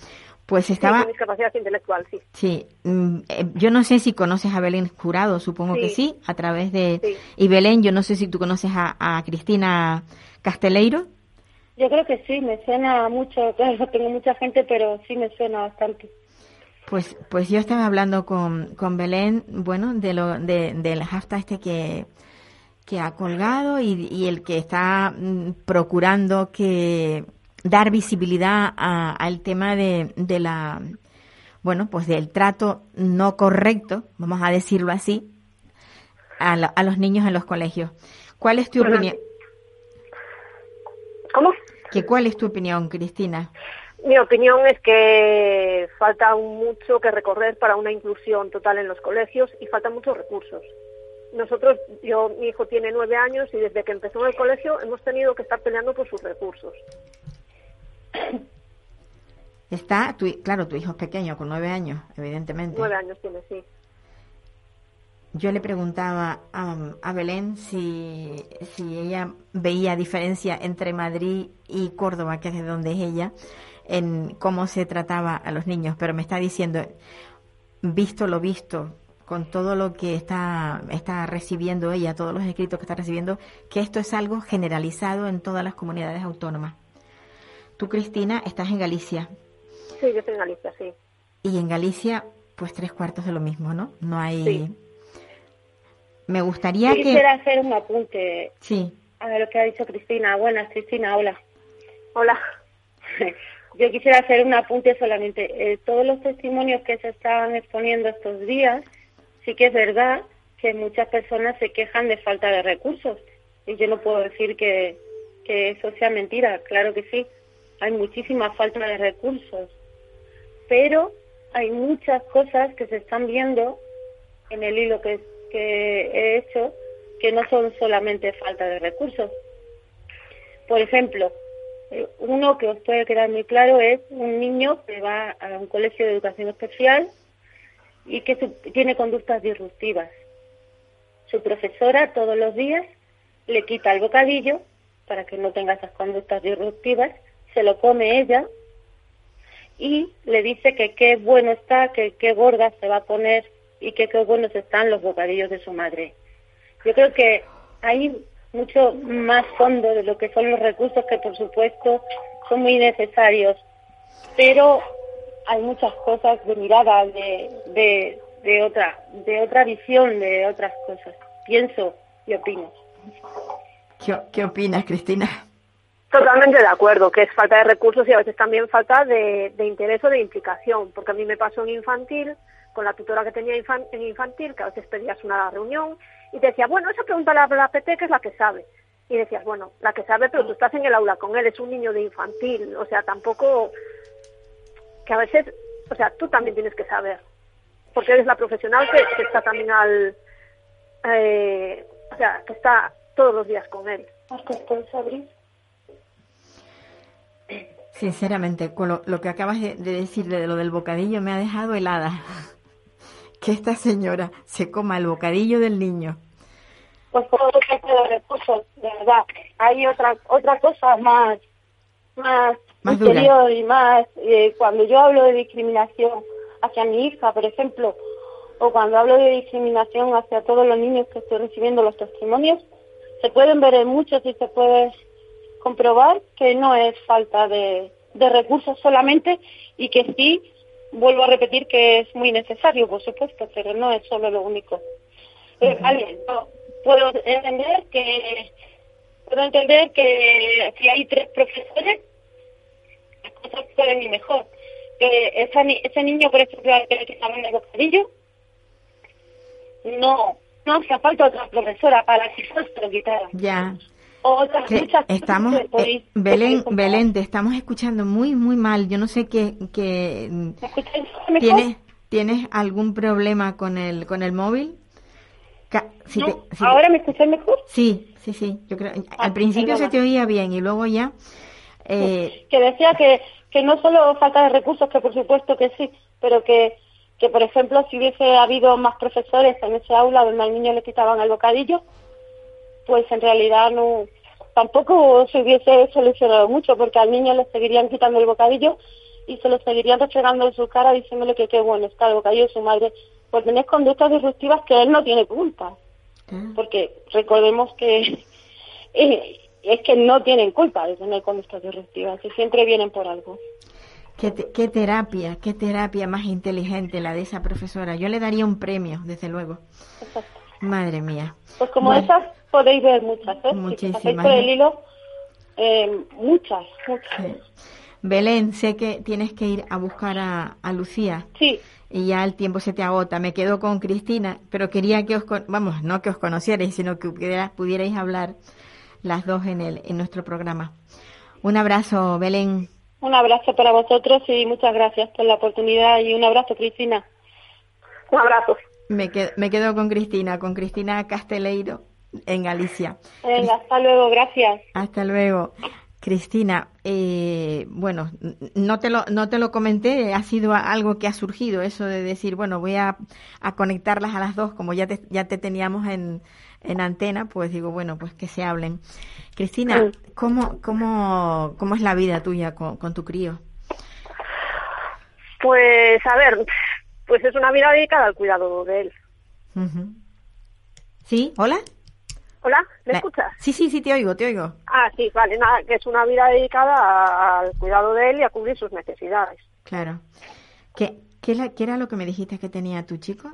Pues Sí, estaba, con discapacidad intelectual, sí. sí, mm, eh, yo no sé si conoces a Belén Jurado, supongo que Sí. sí, a través de... Sí. Y Belén, yo no sé si tú conoces a, a Cristina Casteleiro. Yo creo que sí, me suena mucho, claro, [LAUGHS] tengo mucha gente, pero sí me suena bastante. Pues, pues yo estaba hablando con, con Belén, bueno, de lo, de, del hashtag este que, que ha colgado y, y el que está mm, procurando que dar visibilidad al tema de, de la, bueno, pues del trato no correcto, vamos a decirlo así, a, a los niños en los colegios. ¿Cuál es tu opinión? ¿Cómo? ¿Que ¿Cuál es tu opinión, Cristina? Mi opinión es que falta mucho que recorrer para una inclusión total en los colegios y faltan muchos recursos. Nosotros, yo, mi hijo tiene nueve años y desde que empezó en el colegio hemos tenido que estar peleando por sus recursos. Está, tu, claro, tu hijo es pequeño, con nueve años, evidentemente. Nueve años tiene, sí. Yo le preguntaba a, a Belén si, si ella veía diferencia entre Madrid y Córdoba, que es de donde es ella, en cómo se trataba a los niños, pero me está diciendo, visto lo visto, con todo lo que está, está recibiendo ella, todos los escritos que está recibiendo, que esto es algo generalizado en todas las comunidades autónomas. Tú, Cristina, estás en Galicia. Sí, yo estoy en Galicia, sí. Y en Galicia, pues tres cuartos de lo mismo, ¿no? No hay... Me gustaría Yo que... quisiera hacer un apunte Sí, a lo que ha dicho Cristina. Buenas, Cristina, hola. Hola. [LAUGHS] Yo quisiera hacer un apunte solamente. Eh, todos los testimonios que se están exponiendo estos días, sí que es verdad que muchas personas se quejan de falta de recursos. Y yo no puedo decir que, que eso sea mentira, claro que sí. Hay muchísima falta de recursos. Pero hay muchas cosas que se están viendo en el hilo que, he hecho que no son solamente falta de recursos. Por ejemplo, eh, uno que os puede quedar muy claro es un niño que va a un colegio de educación especial y que tiene conductas disruptivas. Su profesora todos los días le quita el bocadillo para que no tenga esas conductas disruptivas, se lo come ella y le dice que qué bueno está, que qué gorda se va a poner y que qué buenos están los bocadillos de su madre. Yo creo que hay mucho más fondo de lo que son los recursos que por supuesto son muy necesarios, pero hay muchas cosas de mirada, de, de, de otra, de otra visión, de otras cosas. Pienso y opino. ¿qué, qué opinas, Cristina? Totalmente de acuerdo, que es falta de recursos y a veces también falta de, interés o de implicación, porque a mí me pasó en infantil, con la tutora que tenía en infantil, que a veces pedías una reunión y te decía, bueno, esa pregunta la, la PT, que es la que sabe. Y decías, bueno, la que sabe, pero tú estás en el aula con él, es un niño de infantil, o sea, tampoco, que a veces, o sea, tú también tienes que saber, porque eres la profesional que, que está también al, eh, o sea, que está todos los días con él. Marcos, ¿puedes abrir? Sinceramente, con lo, lo que acabas de, de decir de lo del bocadillo me ha dejado helada. [LAUGHS] Que esta señora se coma el bocadillo del niño. Pues eso falta de recursos, de verdad. Hay otra otra cosa más más, Más dura. interior y más eh, cuando yo hablo de discriminación hacia mi hija, por ejemplo, o cuando hablo de discriminación hacia todos los niños que estoy recibiendo los testimonios, se pueden ver en muchos y se puede comprobar que no es falta de, de recursos solamente y que sí, vuelvo a repetir que es muy necesario, por supuesto, pero no es solo lo único. Eh, no, puedo entender que puedo entender que si hay tres profesores las cosas pueden ir mejor. Que esa ese niño, por ejemplo, al que le quitaban el bocadillo, no, no hacía falta otra profesora para que se lo quitaran. Ya. Otras muchas estamos, podéis- eh, Belén. Belén, te estamos escuchando muy, muy mal. Yo no sé qué, qué ¿Me? ¿tienes, ¿tienes algún problema con el, con el móvil? Ca- si No, te- si te- ¿Ahora me escucháis mejor? Sí, sí, sí. Yo creo, Ah, al principio perdona. se te oía bien y luego ya. Eh, que decía que, que no solo falta de recursos, que por supuesto que sí, pero que, que por ejemplo si hubiese habido más profesores en ese aula donde al niño le quitaban el bocadillo, pues en realidad no tampoco se hubiese solucionado mucho porque al niño le seguirían quitando el bocadillo y se lo seguirían restregando en su cara diciéndole que qué bueno está el bocadillo de su madre por tener conductas disruptivas que él no tiene culpa ah, porque recordemos que [LAUGHS] eh, es que no tienen culpa de tener conductas disruptivas y siempre vienen por algo. Qué, te- qué terapia, qué terapia más inteligente la de esa profesora. Yo le daría un premio, desde luego. Exacto. Madre mía. Pues como Bueno. esas podéis ver muchas, ¿eh? Si Muchísimas, pasáis por el hilo, eh, muchas, muchas. Sí. Belén, sé que tienes que ir a buscar a, a Lucía Sí, y ya el tiempo se te agota. Me quedo con Cristina, pero quería que os, con- vamos, no que os conocierais, sino que pudiera- pudierais hablar las dos en, el, en nuestro programa. Un abrazo, Belén. un abrazo para vosotros y muchas gracias por la oportunidad y un abrazo, Cristina. Un abrazo. Me quedo, me quedo con Cristina, con Cristina Casteleiro en Galicia. Venga, hasta luego, gracias. Hasta luego. Cristina, eh, bueno, no te, lo, no te lo comenté, ha sido algo que ha surgido, eso de decir, bueno, voy a, a conectarlas a las dos, como ya te, ya te teníamos en, en antena, pues digo, bueno, pues que se hablen. Cristina, ¿cómo, cómo, cómo es la vida tuya con, con tu crío? Pues a ver, pues es una vida dedicada al cuidado de él. ¿Sí? ¿Hola? Hola, ¿me La- escuchas? Sí, sí, sí, te oigo, te oigo. Ah, sí, vale, nada, que es una vida dedicada al cuidado de él y a cubrir sus necesidades. Claro. ¿Qué, qué, qué era lo que me dijiste que tenía tu chico?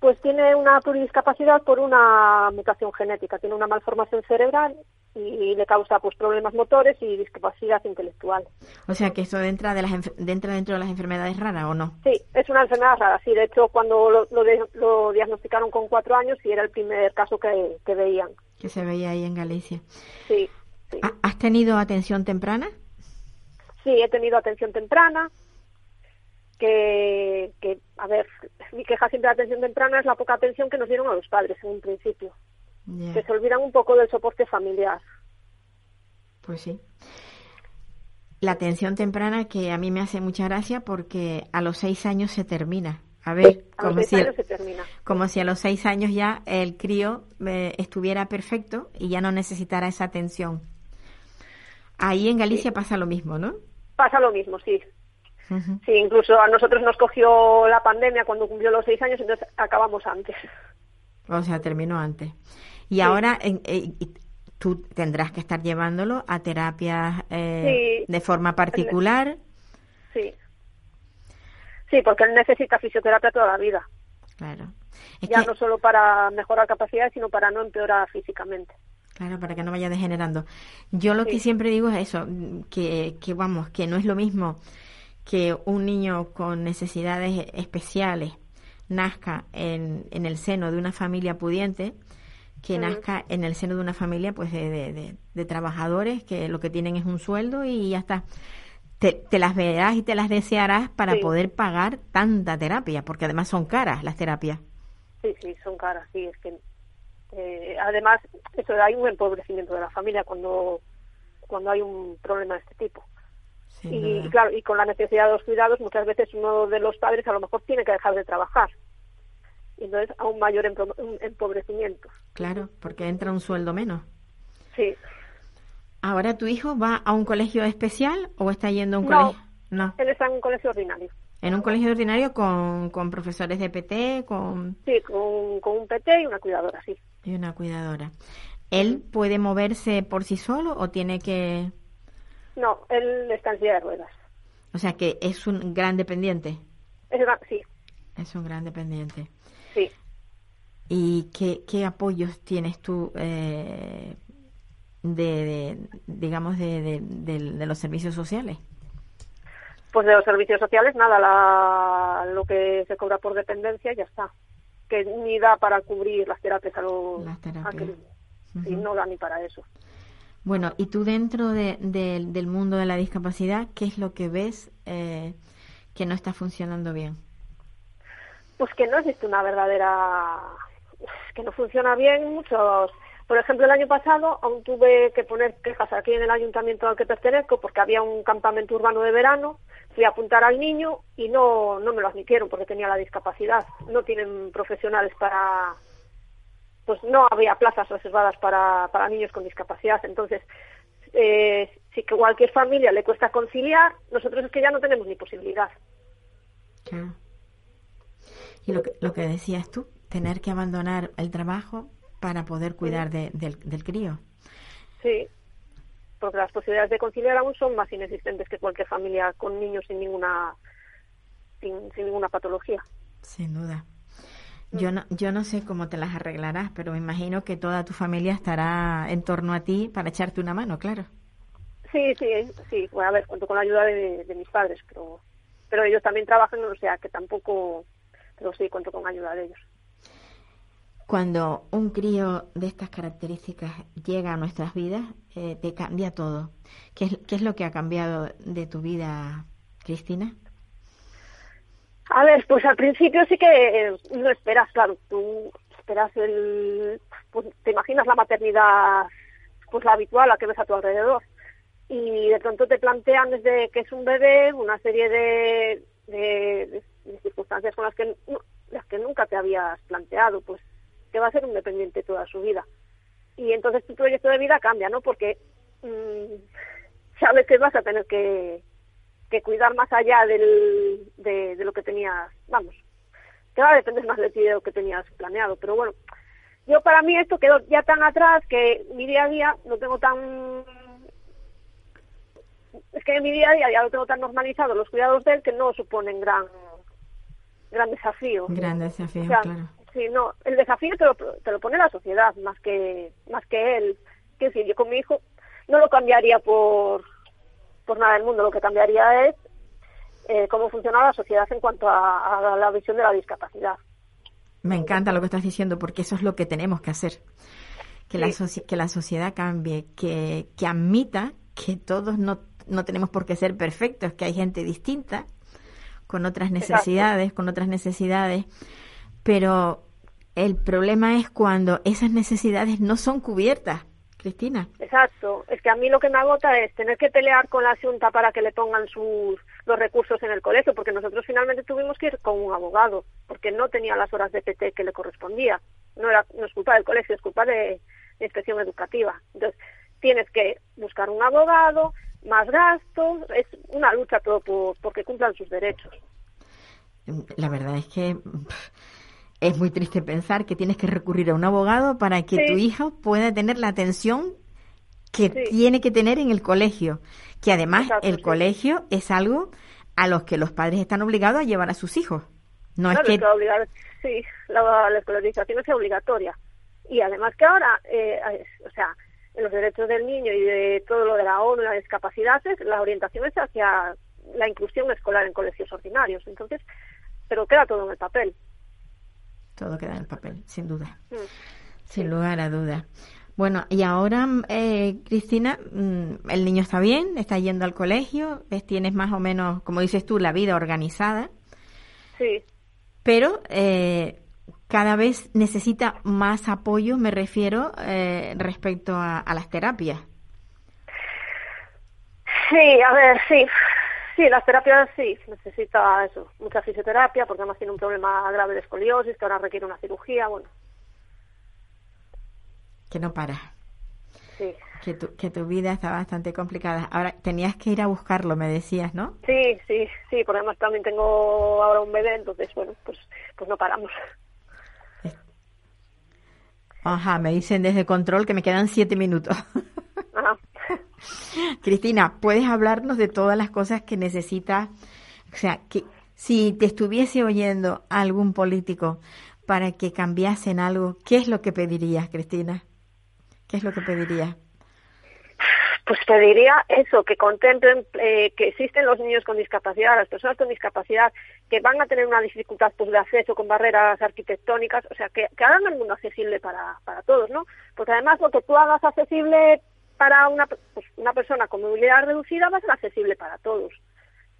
Pues tiene una pluridiscapacidad por una mutación genética, tiene una malformación cerebral y le causa pues problemas motores y discapacidad intelectual. O sea, que eso entra, de las, entra dentro de las enfermedades raras, ¿o no? Sí, es una enfermedad rara, sí, de hecho cuando lo, lo de- lo diagnosticaron con cuatro años y era el primer caso que, que veían. Que se veía ahí en Galicia. Sí, sí. ¿Ha- ¿Has tenido atención temprana? Sí, he tenido atención temprana, que, que, a ver, mi queja siempre de atención temprana es la poca atención que nos dieron a los padres en un principio, Que se olvidan un poco del soporte familiar. pues sí. La atención temprana que a mí me hace mucha gracia porque a los seis años se termina. A ver, A como si, años se termina. como si a los seis años ya el crío eh, estuviera perfecto y ya no necesitara esa atención. Ahí en Galicia pasa lo mismo, ¿no? Pasa lo mismo, sí. Sí, incluso a nosotros nos cogió la pandemia cuando cumplió los seis años, entonces acabamos antes. O sea, terminó antes. Y ahora en- eh, y tú tendrás que estar llevándolo a terapias eh, Sí. de forma particular. Sí. Sí, porque él necesita fisioterapia toda la vida. Claro. Es ya que- no solo para mejorar capacidades, sino para no empeorar físicamente. Claro, para que no vaya degenerando. Yo lo que siempre digo es eso, que, que vamos, que no es lo mismo que un niño con necesidades especiales nazca en, en el seno de una familia pudiente que nazca en el seno de una familia pues de, de- de- de trabajadores que lo que tienen es un sueldo y ya está. Te, te las verás y te las desearás para Sí. poder pagar tanta terapia, porque además son caras las terapias. Sí, sí, son caras, sí, es que eh, además eso hay un empobrecimiento de la familia cuando cuando hay un problema de este tipo. sin Y, duda. claro, y con la necesidad de los cuidados, muchas veces uno de los padres a lo mejor tiene que dejar de trabajar. Y entonces a un mayor empobrecimiento. Claro, porque entra un sueldo menos. Sí. ¿Ahora tu hijo va a un colegio especial o está yendo a un No. colegio? No. Él está en un colegio ordinario. En un colegio ordinario con, con profesores de PT con, Sí, con, con un PT y una cuidadora, sí. y una cuidadora. ¿Él puede moverse por sí solo o tiene que...? No, él está en silla de ruedas. O sea, que es un gran dependiente. Es sí, Es un gran dependiente. Sí. ¿Y qué, qué apoyos tienes tú eh, de, de, digamos, de, de, de- de los servicios sociales? Pues de los servicios sociales, nada, la, lo que se cobra por dependencia ya está. Que ni da para cubrir las terapias a los... Las terapias. a que- Ujú. no da ni para eso. Bueno, y tú dentro de- del- del mundo de la discapacidad, ¿qué es lo que ves eh, que no está funcionando bien? Pues que no existe una verdadera... que no funciona bien muchos... Por ejemplo, el año pasado aún tuve que poner quejas aquí en el ayuntamiento al que pertenezco porque había un campamento urbano de verano, fui a apuntar al niño y no, no me lo admitieron porque tenía la discapacidad. No tienen profesionales para... Pues no había plazas reservadas para, para niños con discapacidad. Entonces, eh, si que cualquier familia le cuesta conciliar, nosotros es que ya no tenemos ni posibilidad. Claro. Y lo que, lo que decías tú, tener que abandonar el trabajo para poder cuidar de- del, del crío. Sí, porque las posibilidades de conciliar aún son más inexistentes que cualquier familia con niños sin ninguna sin, sin ninguna patología. Sin duda. Yo no, yo no sé cómo te las arreglarás, pero me imagino que toda tu familia estará en torno a ti para echarte una mano, claro. Sí, sí, sí. Bueno, a ver, cuento con la ayuda de, de mis padres, pero, pero ellos también trabajan, o sea que tampoco, pero sí, cuento con ayuda de ellos. Cuando un crío de estas características llega a nuestras vidas, eh, te cambia todo. ¿Qué es, ¿Qué es lo que ha cambiado de tu vida, Cristina? A ver, pues al principio sí que eh, no esperas, claro, tú esperas el, pues te imaginas la maternidad, pues la habitual, la que ves a tu alrededor, y de pronto te plantean desde que es un bebé una serie de, de, de circunstancias con las que no, las que nunca te habías planteado, pues que va a ser un dependiente toda su vida. Y entonces tu proyecto de vida cambia, ¿no? Porque mmm, [LAUGHS] sabes que vas a tener que, que cuidar más allá del, de, de, lo que tenías, vamos, que va a depender más de ti de lo que tenías planeado. Pero bueno, yo para mí esto quedó ya tan atrás que mi día a día lo tengo tan... Es que en mi día a día ya lo tengo tan normalizado, los cuidados de él, que no suponen gran gran desafío. Gran desafío, o sea, claro. Sí, no, el desafío te lo, te lo pone la sociedad más que más que él. Que decir, yo con mi hijo no lo cambiaría por por nada del mundo, lo que cambiaría es eh, cómo funciona la sociedad en cuanto a, a, la visión de la discapacidad. Me encanta lo que estás diciendo porque eso es lo que tenemos que hacer. Que, la, que la sociedad cambie, que, que admita que todos no, no tenemos por qué ser perfectos, que hay gente distinta, con otras necesidades, Exacto. con otras necesidades, pero el problema es cuando esas necesidades no son cubiertas. Cristina. Exacto, es que a mí lo que me agota es tener que pelear con la Junta para que le pongan sus los recursos en el colegio, porque nosotros finalmente tuvimos que ir con un abogado, porque no tenía las horas de PT que le correspondía. No era no es culpa del colegio, es culpa de, de inspección educativa. Entonces, tienes que buscar un abogado, más gastos, es una lucha todo por porque cumplan sus derechos. La verdad es que es muy triste pensar que tienes que recurrir a un abogado para que sí. tu hijo pueda tener la atención que sí. tiene que tener en el colegio, que además Exacto, el sí. colegio es algo a los que los padres están obligados a llevar a sus hijos. No claro, es que obligar, sí, la, la, escolarización es obligatoria y además que ahora, eh, o sea, en los derechos del niño y de todo lo de la ONU, las discapacidades, la orientación es hacia la inclusión escolar en colegios ordinarios. Entonces, pero queda todo en el papel. Todo queda en el papel, sin duda. Mm. Sin lugar a duda. Bueno, y ahora, eh, Cristina, mm, el niño está bien, está yendo al colegio, tienes más o menos, como dices tú, la vida organizada. Sí. Pero eh, cada vez necesita más apoyo, me refiero, eh, respecto a, a, las terapias. Sí, a ver, sí. Sí, las terapias sí, necesita eso, mucha fisioterapia, porque además tiene un problema grave de escoliosis, que ahora requiere una cirugía, bueno. Que no para. Sí. Que tu, que tu vida está bastante complicada. Ahora, tenías que ir a buscarlo, me decías, ¿no? Sí, sí, sí, porque además también tengo ahora un bebé, entonces, bueno, pues, pues no paramos. Ajá, me dicen desde control que me quedan siete minutos. Ajá. [LAUGHS] [LAUGHS] Cristina, ¿puedes hablarnos de todas las cosas que necesitas? O sea, que si te estuviese oyendo algún político para que cambiasen algo, ¿qué es lo que pedirías, Cristina? ¿Qué es lo que pedirías? Pues pediría eso, que contemplen eh, que existen los niños con discapacidad, las personas con discapacidad, que van a tener una dificultad pues, de acceso con barreras arquitectónicas, o sea, que, que hagan el mundo accesible para, para todos, ¿no? Porque además lo que tú hagas accesible para una, pues, una persona con movilidad reducida va a ser accesible para todos.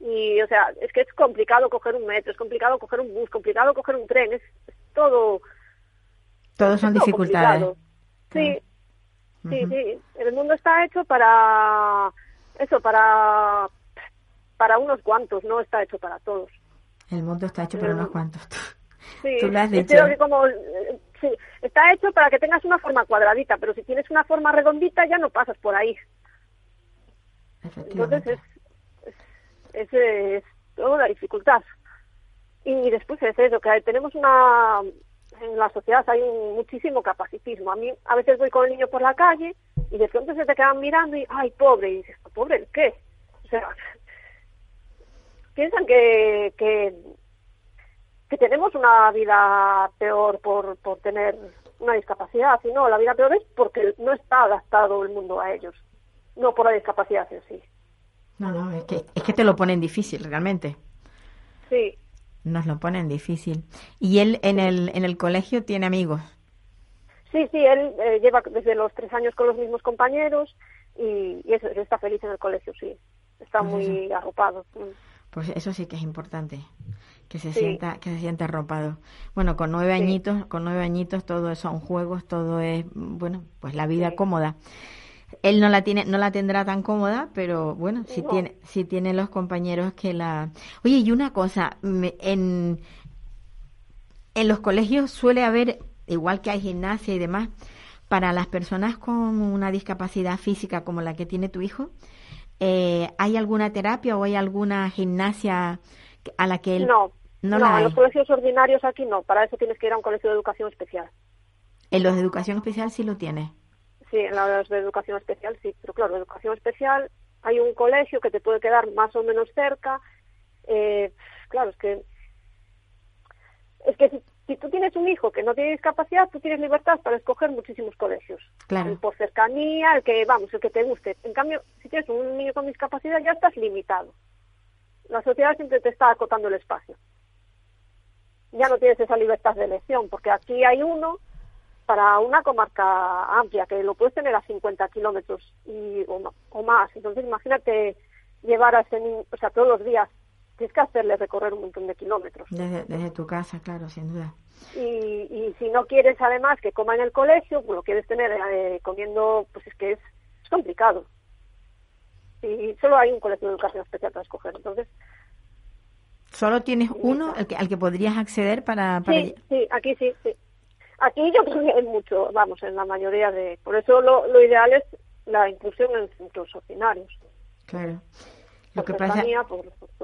Y, o sea, es que es complicado coger un metro, es complicado coger un bus, complicado coger un tren, es, es todo... Todos son todo dificultades. Complicado. Sí, Sí, uh -huh. sí, el mundo está hecho para eso, para para unos cuantos, no está hecho para todos. El mundo está hecho para unos cuantos. [LAUGHS] Sí, Tú lo has dicho. Que como, sí, está hecho para que tengas una forma cuadradita, pero si tienes una forma redondita ya no pasas por ahí. Entonces es, es, es, es toda la dificultad. Y después es eso, que tenemos una en la sociedad hay un muchísimo capacitismo. A mí a veces voy con el niño por la calle y de pronto se te quedan mirando y, ay, pobre, y dices, ¿pobre el qué? O sea, [LAUGHS] piensan que, que, que tenemos una vida peor por, por tener una discapacidad, y no, la vida peor es porque no está adaptado el mundo a ellos, no por la discapacidad en sí. No, no, es que, es que te lo ponen difícil, realmente. Sí. Nos lo ponen difícil. ¿Y él en el, en el colegio tiene amigos? Sí, sí, él eh, lleva desde los tres años con los mismos compañeros y, y eso, está feliz en el colegio, sí. Está Pues muy arropado. Pues eso sí que es importante, que se sienta, que se sienta arropado. Bueno, con nueve añitos, con nueve añitos todo son juegos, todo es, bueno, pues la vida cómoda. Él no la tiene, no la tendrá tan cómoda, pero bueno, si No. tiene, si tiene los compañeros que la. Oye, y una cosa, en en los colegios suele haber, igual que hay gimnasia y demás, para las personas con una discapacidad física como la que tiene tu hijo, eh, ¿hay alguna terapia o hay alguna gimnasia a la que él No, no no, la en los colegios ordinarios aquí no, para eso tienes que ir a un colegio de educación especial. En los de educación especial sí lo tiene. Sí, en los de educación especial sí, pero claro, educación especial hay un colegio que te puede quedar más o menos cerca. Eh, claro, es que es que si, si tú tienes un hijo que no tiene discapacidad, tú tienes libertad para escoger muchísimos colegios. Claro. El por cercanía, el que, vamos, el que te guste. En cambio, si tienes un niño con discapacidad, ya estás limitado. La sociedad siempre te está acotando el espacio. Ya no tienes esa libertad de elección, porque aquí hay uno para una comarca amplia, que lo puedes tener a 50 kilómetros y, o, o más. Entonces, imagínate llevar a ese niño, o sea, todos los días, tienes que hacerle recorrer un montón de kilómetros. Desde, desde tu casa, claro, sin duda. Y, y si no quieres, además, que coma en el colegio, pues lo quieres tener eh, comiendo, pues es que es, es complicado. Y solo hay un colegio de educación especial para escoger. Entonces, ¿Solo tienes uno al que, al que podrías acceder para...? para Sí, sí, aquí sí, sí. Aquí yo creo que hay mucho, vamos, en la mayoría de... Por eso lo, lo ideal es la inclusión en centros ordinarios. Claro. Lo que pasa,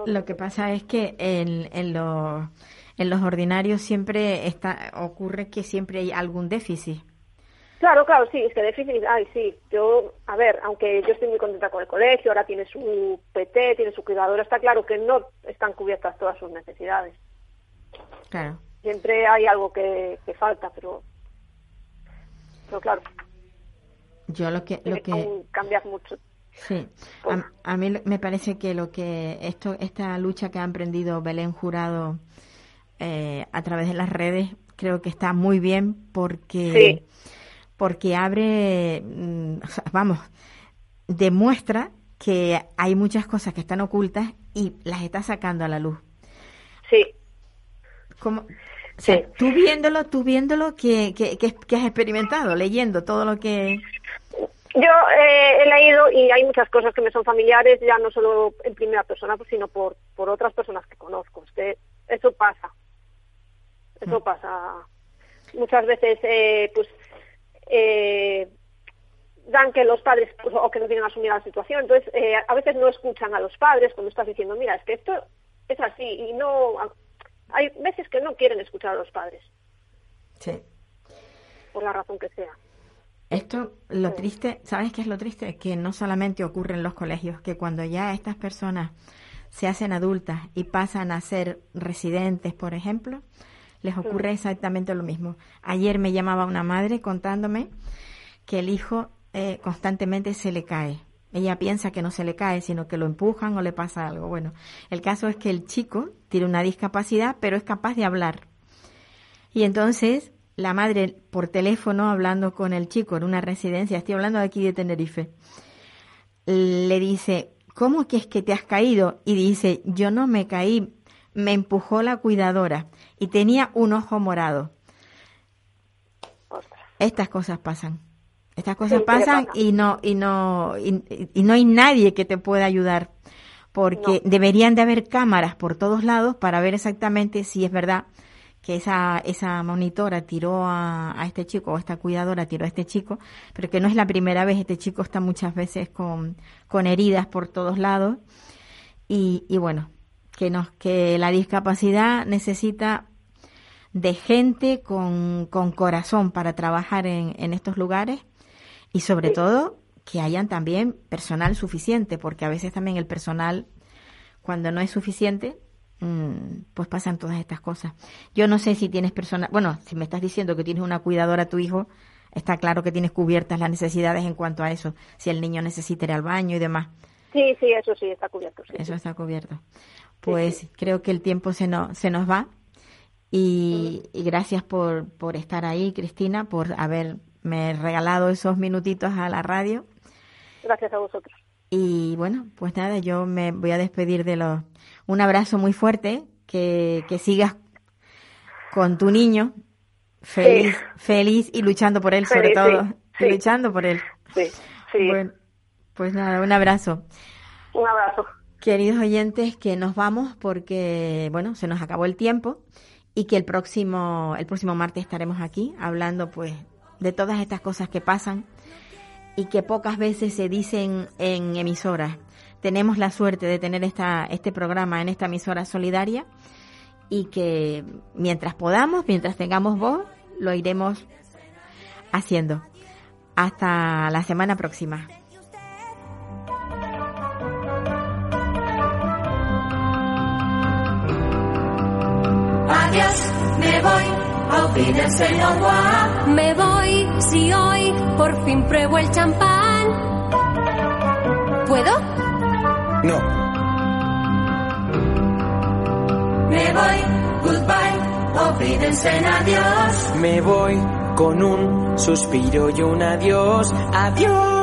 lo que pasa es que en, en, los, en los ordinarios siempre está, ocurre que siempre hay algún déficit. Claro, claro, sí, es que déficit, ay, sí. Yo, a ver, aunque yo estoy muy contenta con el colegio, ahora tiene su PT, tiene su cuidadora, está claro que no están cubiertas todas sus necesidades. Claro. Siempre hay algo que, que falta, pero, pero claro, Yo lo que... Lo que cambiar mucho. Sí, a, a mí me parece que lo que esto, esta lucha que ha emprendido Belén Jurado eh, a través de las redes, creo que está muy bien porque porque abre, mm, [LAUGHS] vamos, demuestra que hay muchas cosas que están ocultas y las está sacando a la luz. Sí, Como, sea, tú viéndolo, tú viéndolo, que, que, que, que has experimentado, leyendo todo lo que... Yo eh, he leído y hay muchas cosas que me son familiares, ya no solo en primera persona, pues, sino por, por otras personas que conozco. Es que eso pasa. Eso pasa. Muchas veces, eh, pues, eh, dan que los padres, pues, o que no quieren asumir la situación. Entonces, eh, a veces no escuchan a los padres cuando estás diciendo, mira, es que esto es así. Y no. Hay veces que no quieren escuchar a los padres, Sí. por la razón que sea. Esto, lo triste, ¿sabes qué es lo triste? Que no solamente ocurre en los colegios, que cuando ya estas personas se hacen adultas y pasan a ser residentes, por ejemplo, les ocurre exactamente lo mismo. Ayer me llamaba una madre contándome que el hijo eh, constantemente se le cae. Ella piensa que no se le cae, sino que lo empujan o le pasa algo. Bueno, el caso es que el chico tiene una discapacidad, pero es capaz de hablar. Y entonces la madre por teléfono hablando con el chico en una residencia, estoy hablando de aquí de Tenerife, le dice, ¿cómo que es que te has caído? Y dice, yo no me caí, me empujó la cuidadora y tenía un ojo morado. Ostras. Estas cosas pasan. Estas cosas Sí, pasan pasa. y no y no y, y no hay nadie que te pueda ayudar porque deberían de haber cámaras por todos lados para ver exactamente si es verdad que esa esa monitora tiró a, a este chico o esta cuidadora tiró a este chico, pero que no es la primera vez, este chico está muchas veces con, con heridas por todos lados. Y, y bueno, que nos que la discapacidad necesita de gente con, con corazón para trabajar en, en estos lugares Y sobre todo que hayan también personal suficiente, porque a veces también el personal, cuando no es suficiente, mm, pues pasan todas estas cosas. Yo no sé si tienes personal, bueno, si me estás diciendo que tienes una cuidadora a tu hijo, está claro que tienes cubiertas las necesidades en cuanto a eso, si el niño necesita ir al baño y demás. Sí, sí, eso sí, está cubierto. Eso está cubierto. Pues creo que el tiempo se, no, se nos va y, y gracias por, por estar ahí, Cristina, por haberme regalado esos minutitos a la radio. Gracias a vosotros. Y bueno, pues nada, yo me voy a despedir de los... Un abrazo muy fuerte, que, que sigas con tu niño, feliz, feliz y luchando por él sobre todo. sí, y sí. luchando por él. Sí, sí. Bueno, pues nada, un abrazo. Un abrazo. Queridos oyentes, que nos vamos porque, bueno, se nos acabó el tiempo y que el próximo, el próximo martes estaremos aquí hablando, pues, de todas estas cosas que pasan y que pocas veces se dicen en emisoras. Tenemos la suerte de tener esta, este programa en esta emisora solidaria y que mientras podamos, mientras tengamos voz, lo iremos haciendo. Hasta la semana próxima. Adiós, me voy a oír el señor Juan. Me voy si hoy por fin pruebo el champán. ¿Puedo? No, Me voy, goodbye, olvídense en adiós. Me voy con un suspiro y un adiós. Adiós.